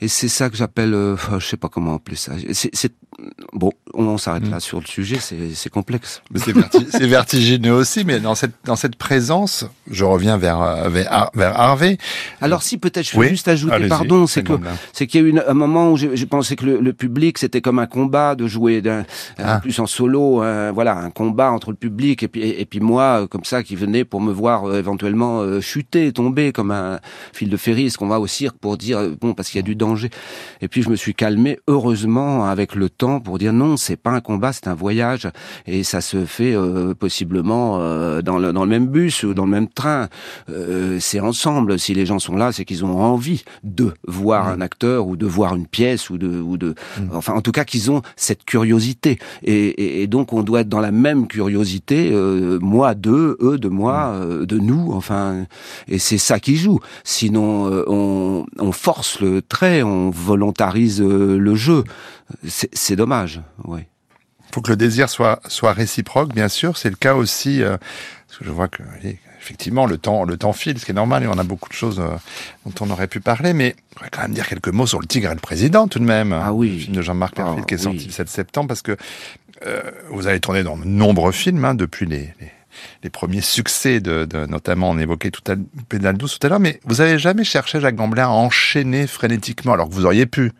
Et c'est ça que j'appelle, euh, je sais pas comment appeler ça. C'est bon, on s'arrête mmh. là sur le sujet, c'est complexe. C'est verti vertigineux aussi, mais dans cette, dans cette présence, je reviens vers, euh, vers, vers alors si peut-être je veux juste ajouter pardon, c'est que c'est qu'il y a eu un moment où j'ai pensé que le, public c'était comme un combat de jouer d'un ah. plus en solo, voilà un combat entre le public et puis et, puis moi comme ça qui venait pour me voir euh, éventuellement euh, chuter, tomber comme un fil de ferry, ce qu'on va au cirque pour dire euh, bon parce qu'il y a du danger. Et puis je me suis calmé heureusement avec le temps pour dire non c'est pas un combat c'est un voyage et ça se fait possiblement dans le dans le même bus ou dans le même train. c'est ensemble si les gens sont là, c'est qu'ils ont envie de voir un acteur ou de voir une pièce ou de, ou de, mm. enfin, en tout cas, qu'ils ont cette curiosité. Et, donc, on doit être dans la même curiosité, euh, moi d'eux, eux de moi, mm. euh, de nous. Enfin, et c'est ça qui joue. Sinon, euh, on, on, force le trait, on volontarise le jeu. C'est dommage. Oui. Il faut que le désir soit soit réciproque, bien sûr. C'est le cas aussi. parce que je vois que effectivement, le temps, le temps file, ce qui est normal, et on a beaucoup de choses euh, dont on aurait pu parler, mais on va quand même dire quelques mots sur Le Tigre et le Président, tout de même. Ah oui. Le film de Jean-Marc Perfil ah qui est sorti le 7 septembre, parce que euh, vous avez tourné dans de nombreux films, hein, depuis les, les, premiers succès de, de, notamment on évoquait tout à Pédale douce tout à l'heure, mais vous avez jamais cherché Jacques Gamblin à enchaîner frénétiquement, alors que vous auriez pu.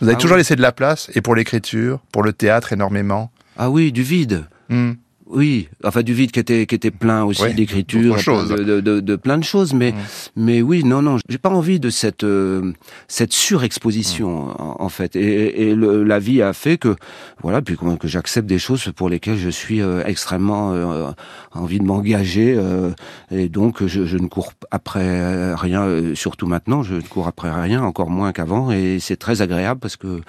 Vous avez ah toujours laissé de la place, et pour l'écriture, pour le théâtre énormément. Ah oui, du vide. Hmm. Oui, enfin du vide qui était qui était plein aussi d'écriture, de, de, de, plein de choses, mais mais oui, non non, j'ai pas envie de cette euh, cette surexposition en, fait. Et, et le, la vie a fait que voilà, puis que j'accepte des choses pour lesquelles je suis euh, extrêmement euh, envie de m'engager et donc je, je, ne cours après rien, surtout maintenant, je ne cours après rien, encore moins qu'avant, et c'est très agréable parce que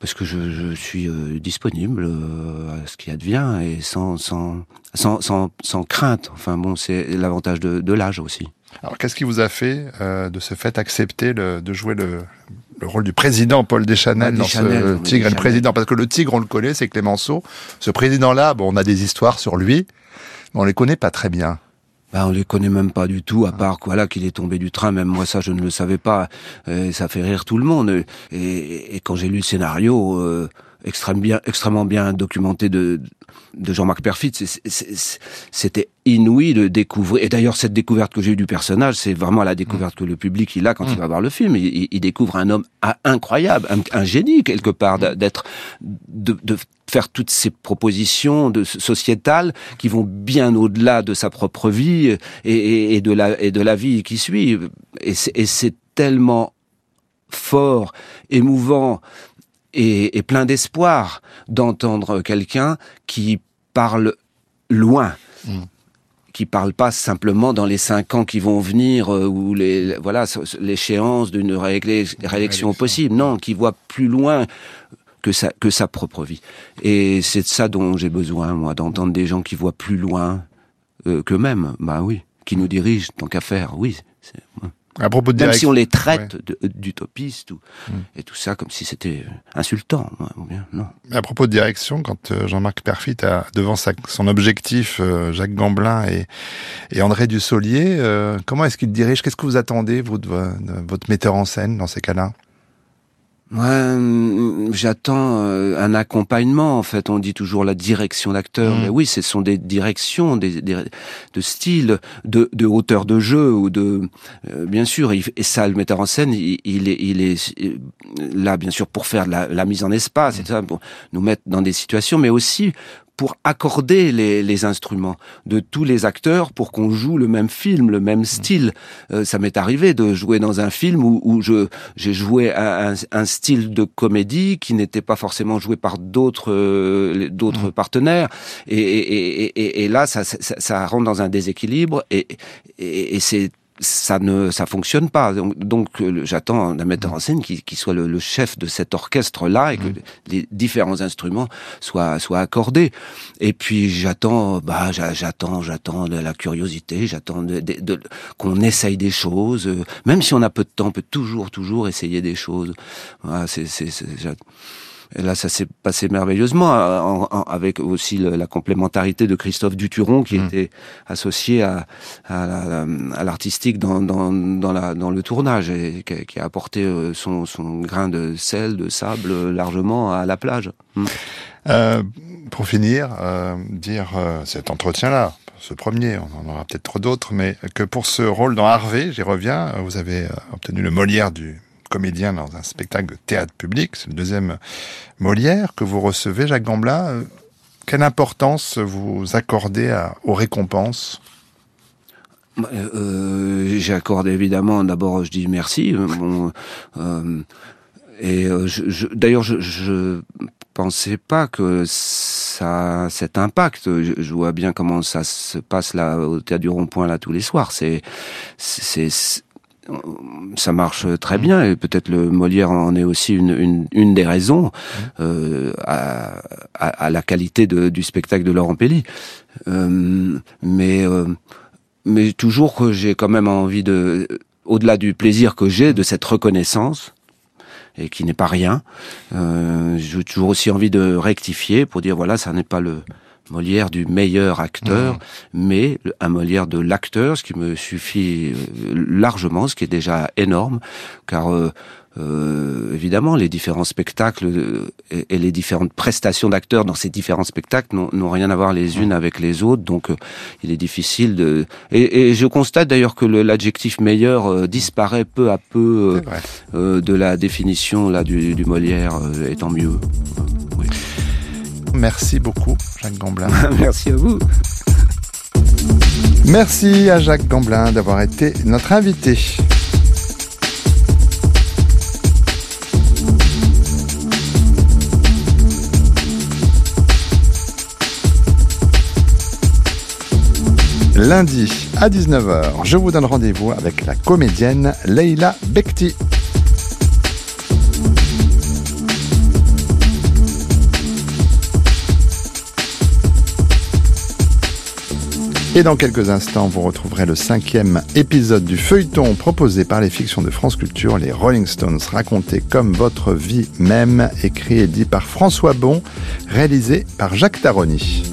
parce que je, je suis euh, disponible euh, à ce qui advient et sans, sans, sans, sans, sans crainte. Enfin bon, c'est l'avantage de, de l'âge aussi. Alors qu'est-ce qui vous a fait euh, de ce fait accepter le, de jouer le, le rôle du président Paul Deschanel ah, dans ce Tigre et le président? Parce que le Tigre, on le connaît, c'est Clémenceau. Ce président-là, bon, on a des histoires sur lui, mais on les connaît pas très bien. Ben, on les connaît même pas du tout, à part voilà qu'il est tombé du train. Même moi, ça, je ne le savais pas. Et ça fait rire tout le monde. Et, et quand j'ai lu le scénario, euh, extrêmement bien, extrêmement bien documenté de, de Jean-Marc Perfit, c'était inouï de découvrir. Et d'ailleurs, cette découverte que j'ai eue du personnage, c'est vraiment la découverte que le public il a quand il mm. va voir le film. Il, il découvre un homme incroyable, un, un génie quelque part, mm. d'être, de, de, faire toutes ces propositions de sociétales qui vont bien au-delà de sa propre vie et, et, de la et de la vie qui suit. Et c'est tellement fort, émouvant et, et plein d'espoir d'entendre quelqu'un qui parle loin. Mm. qui parle pas simplement dans les cinq ans qui vont venir euh, ou les voilà l'échéance d'une réélection possible non qui voit plus loin que sa, que sa propre vie. Et c'est de ça dont j'ai besoin, moi, d'entendre des gens qui voient plus loin euh, qu'eux-mêmes. Bah oui, qui nous dirigent, tant qu'à faire, oui. À propos de Même si on les traite d'utopistes ou, hmm. et tout ça comme si c'était insultant, ou bien non. À propos de direction, quand euh, Jean-Marc Perfit a devant sa, son objectif euh, Jacques Gamblin et, et André Dussolier, euh, comment est-ce qu'il dirige? Qu'est-ce que vous attendez vous de votre metteur en scène dans ces cas-là? Ouais, j'attends euh, un accompagnement. En fait, on dit toujours la direction d'acteur, mmh. mais oui, ce sont des directions, des, de style, de, de, hauteur de jeu ou de, euh, bien sûr. et ça, le metteur en scène, il, il, est, il est euh, là, bien sûr, pour faire la, la mise en espace, mmh. et ça, pour nous mettre dans des situations, mais aussi pour accorder les, les, instruments de tous les acteurs pour qu'on joue le même film, le même style. Euh, ça m'est arrivé de jouer dans un film où, où je j'ai joué un, un, style de comédie qui n'était pas forcément joué par d'autres euh, d'autres mmh. partenaires et, et, et, et, là ça, ça, ça, rentre dans un déséquilibre et, et, c'est ça ne ça fonctionne pas. Donc, donc, euh, j'attends d'un metteur en scène qui, qui soit le, le chef de cet orchestre-là et que les différents instruments soient soient accordés. Et puis j'attends, bah j'a- j'attends, j'attends de la curiosité, j'attends de, de- de- qu'on essaye des choses. euh, Même si on a peu de temps, on peut toujours toujours essayer des choses. Voilà, c'est c'est c'est- et là, ça s'est passé merveilleusement, euh, en- en- avec aussi le- la complémentarité de Christophe Duturon, qui était associé à, à la- à l'artistique dans, dans, dans, la, dans le tournage, et qui, a- qui a apporté euh, son, son grain de sel, de sable euh, largement à la plage. Mm. Euh, pour finir, euh, dire euh, cet entretien-là, ce premier, on en aura peut-être d'autres, mais que pour ce rôle dans Harvey, j'y reviens, vous avez obtenu le Molière du comédien dans un spectacle de théâtre public, c'est le deuxième Molière que vous recevez, Jacques Gamblin. Euh, Quelle importance vous accordez aux récompenses? Euh, euh, J'accorde évidemment, d'abord je dis merci. et d'ailleurs, je, je pensais pas que ça, cet impact. Je, vois bien comment ça se passe là au théâtre du Rond-Point là tous les soirs. C'est- ça marche très bien et peut-être le Molière en est aussi une, une, une des raisons euh, à, à, à la qualité de, du spectacle de Laurent Pelli. Euh, mais euh, mais toujours que j'ai quand même envie de, au-delà du plaisir que j'ai de cette reconnaissance, et qui n'est pas rien, euh, j'ai toujours aussi envie de rectifier pour dire voilà, ça n'est pas le Molière du meilleur acteur, mais un Molière de l'acteur, ce qui me suffit euh, largement, ce qui est déjà énorme, car euh, euh, évidemment, les différents spectacles euh, et, et les différentes prestations d'acteurs dans ces différents spectacles n'ont rien à voir les unes avec les autres, donc euh, il est difficile de. Et, et je constate d'ailleurs que l'adjectif meilleur euh, disparaît peu à peu de la définition là du, du Molière, et tant mieux. Merci beaucoup, Jacques Gamblin. Merci à vous. Merci à Jacques Gamblin d'avoir été notre invité. Lundi à 19h, je vous donne rendez-vous avec la comédienne Leila Bekti. Et dans quelques instants, vous retrouverez le cinquième épisode du feuilleton proposé par les fictions de France Culture, les Rolling Stones racontés comme votre vie même, écrit et dit par François Bon, réalisé par Jacques Taroni.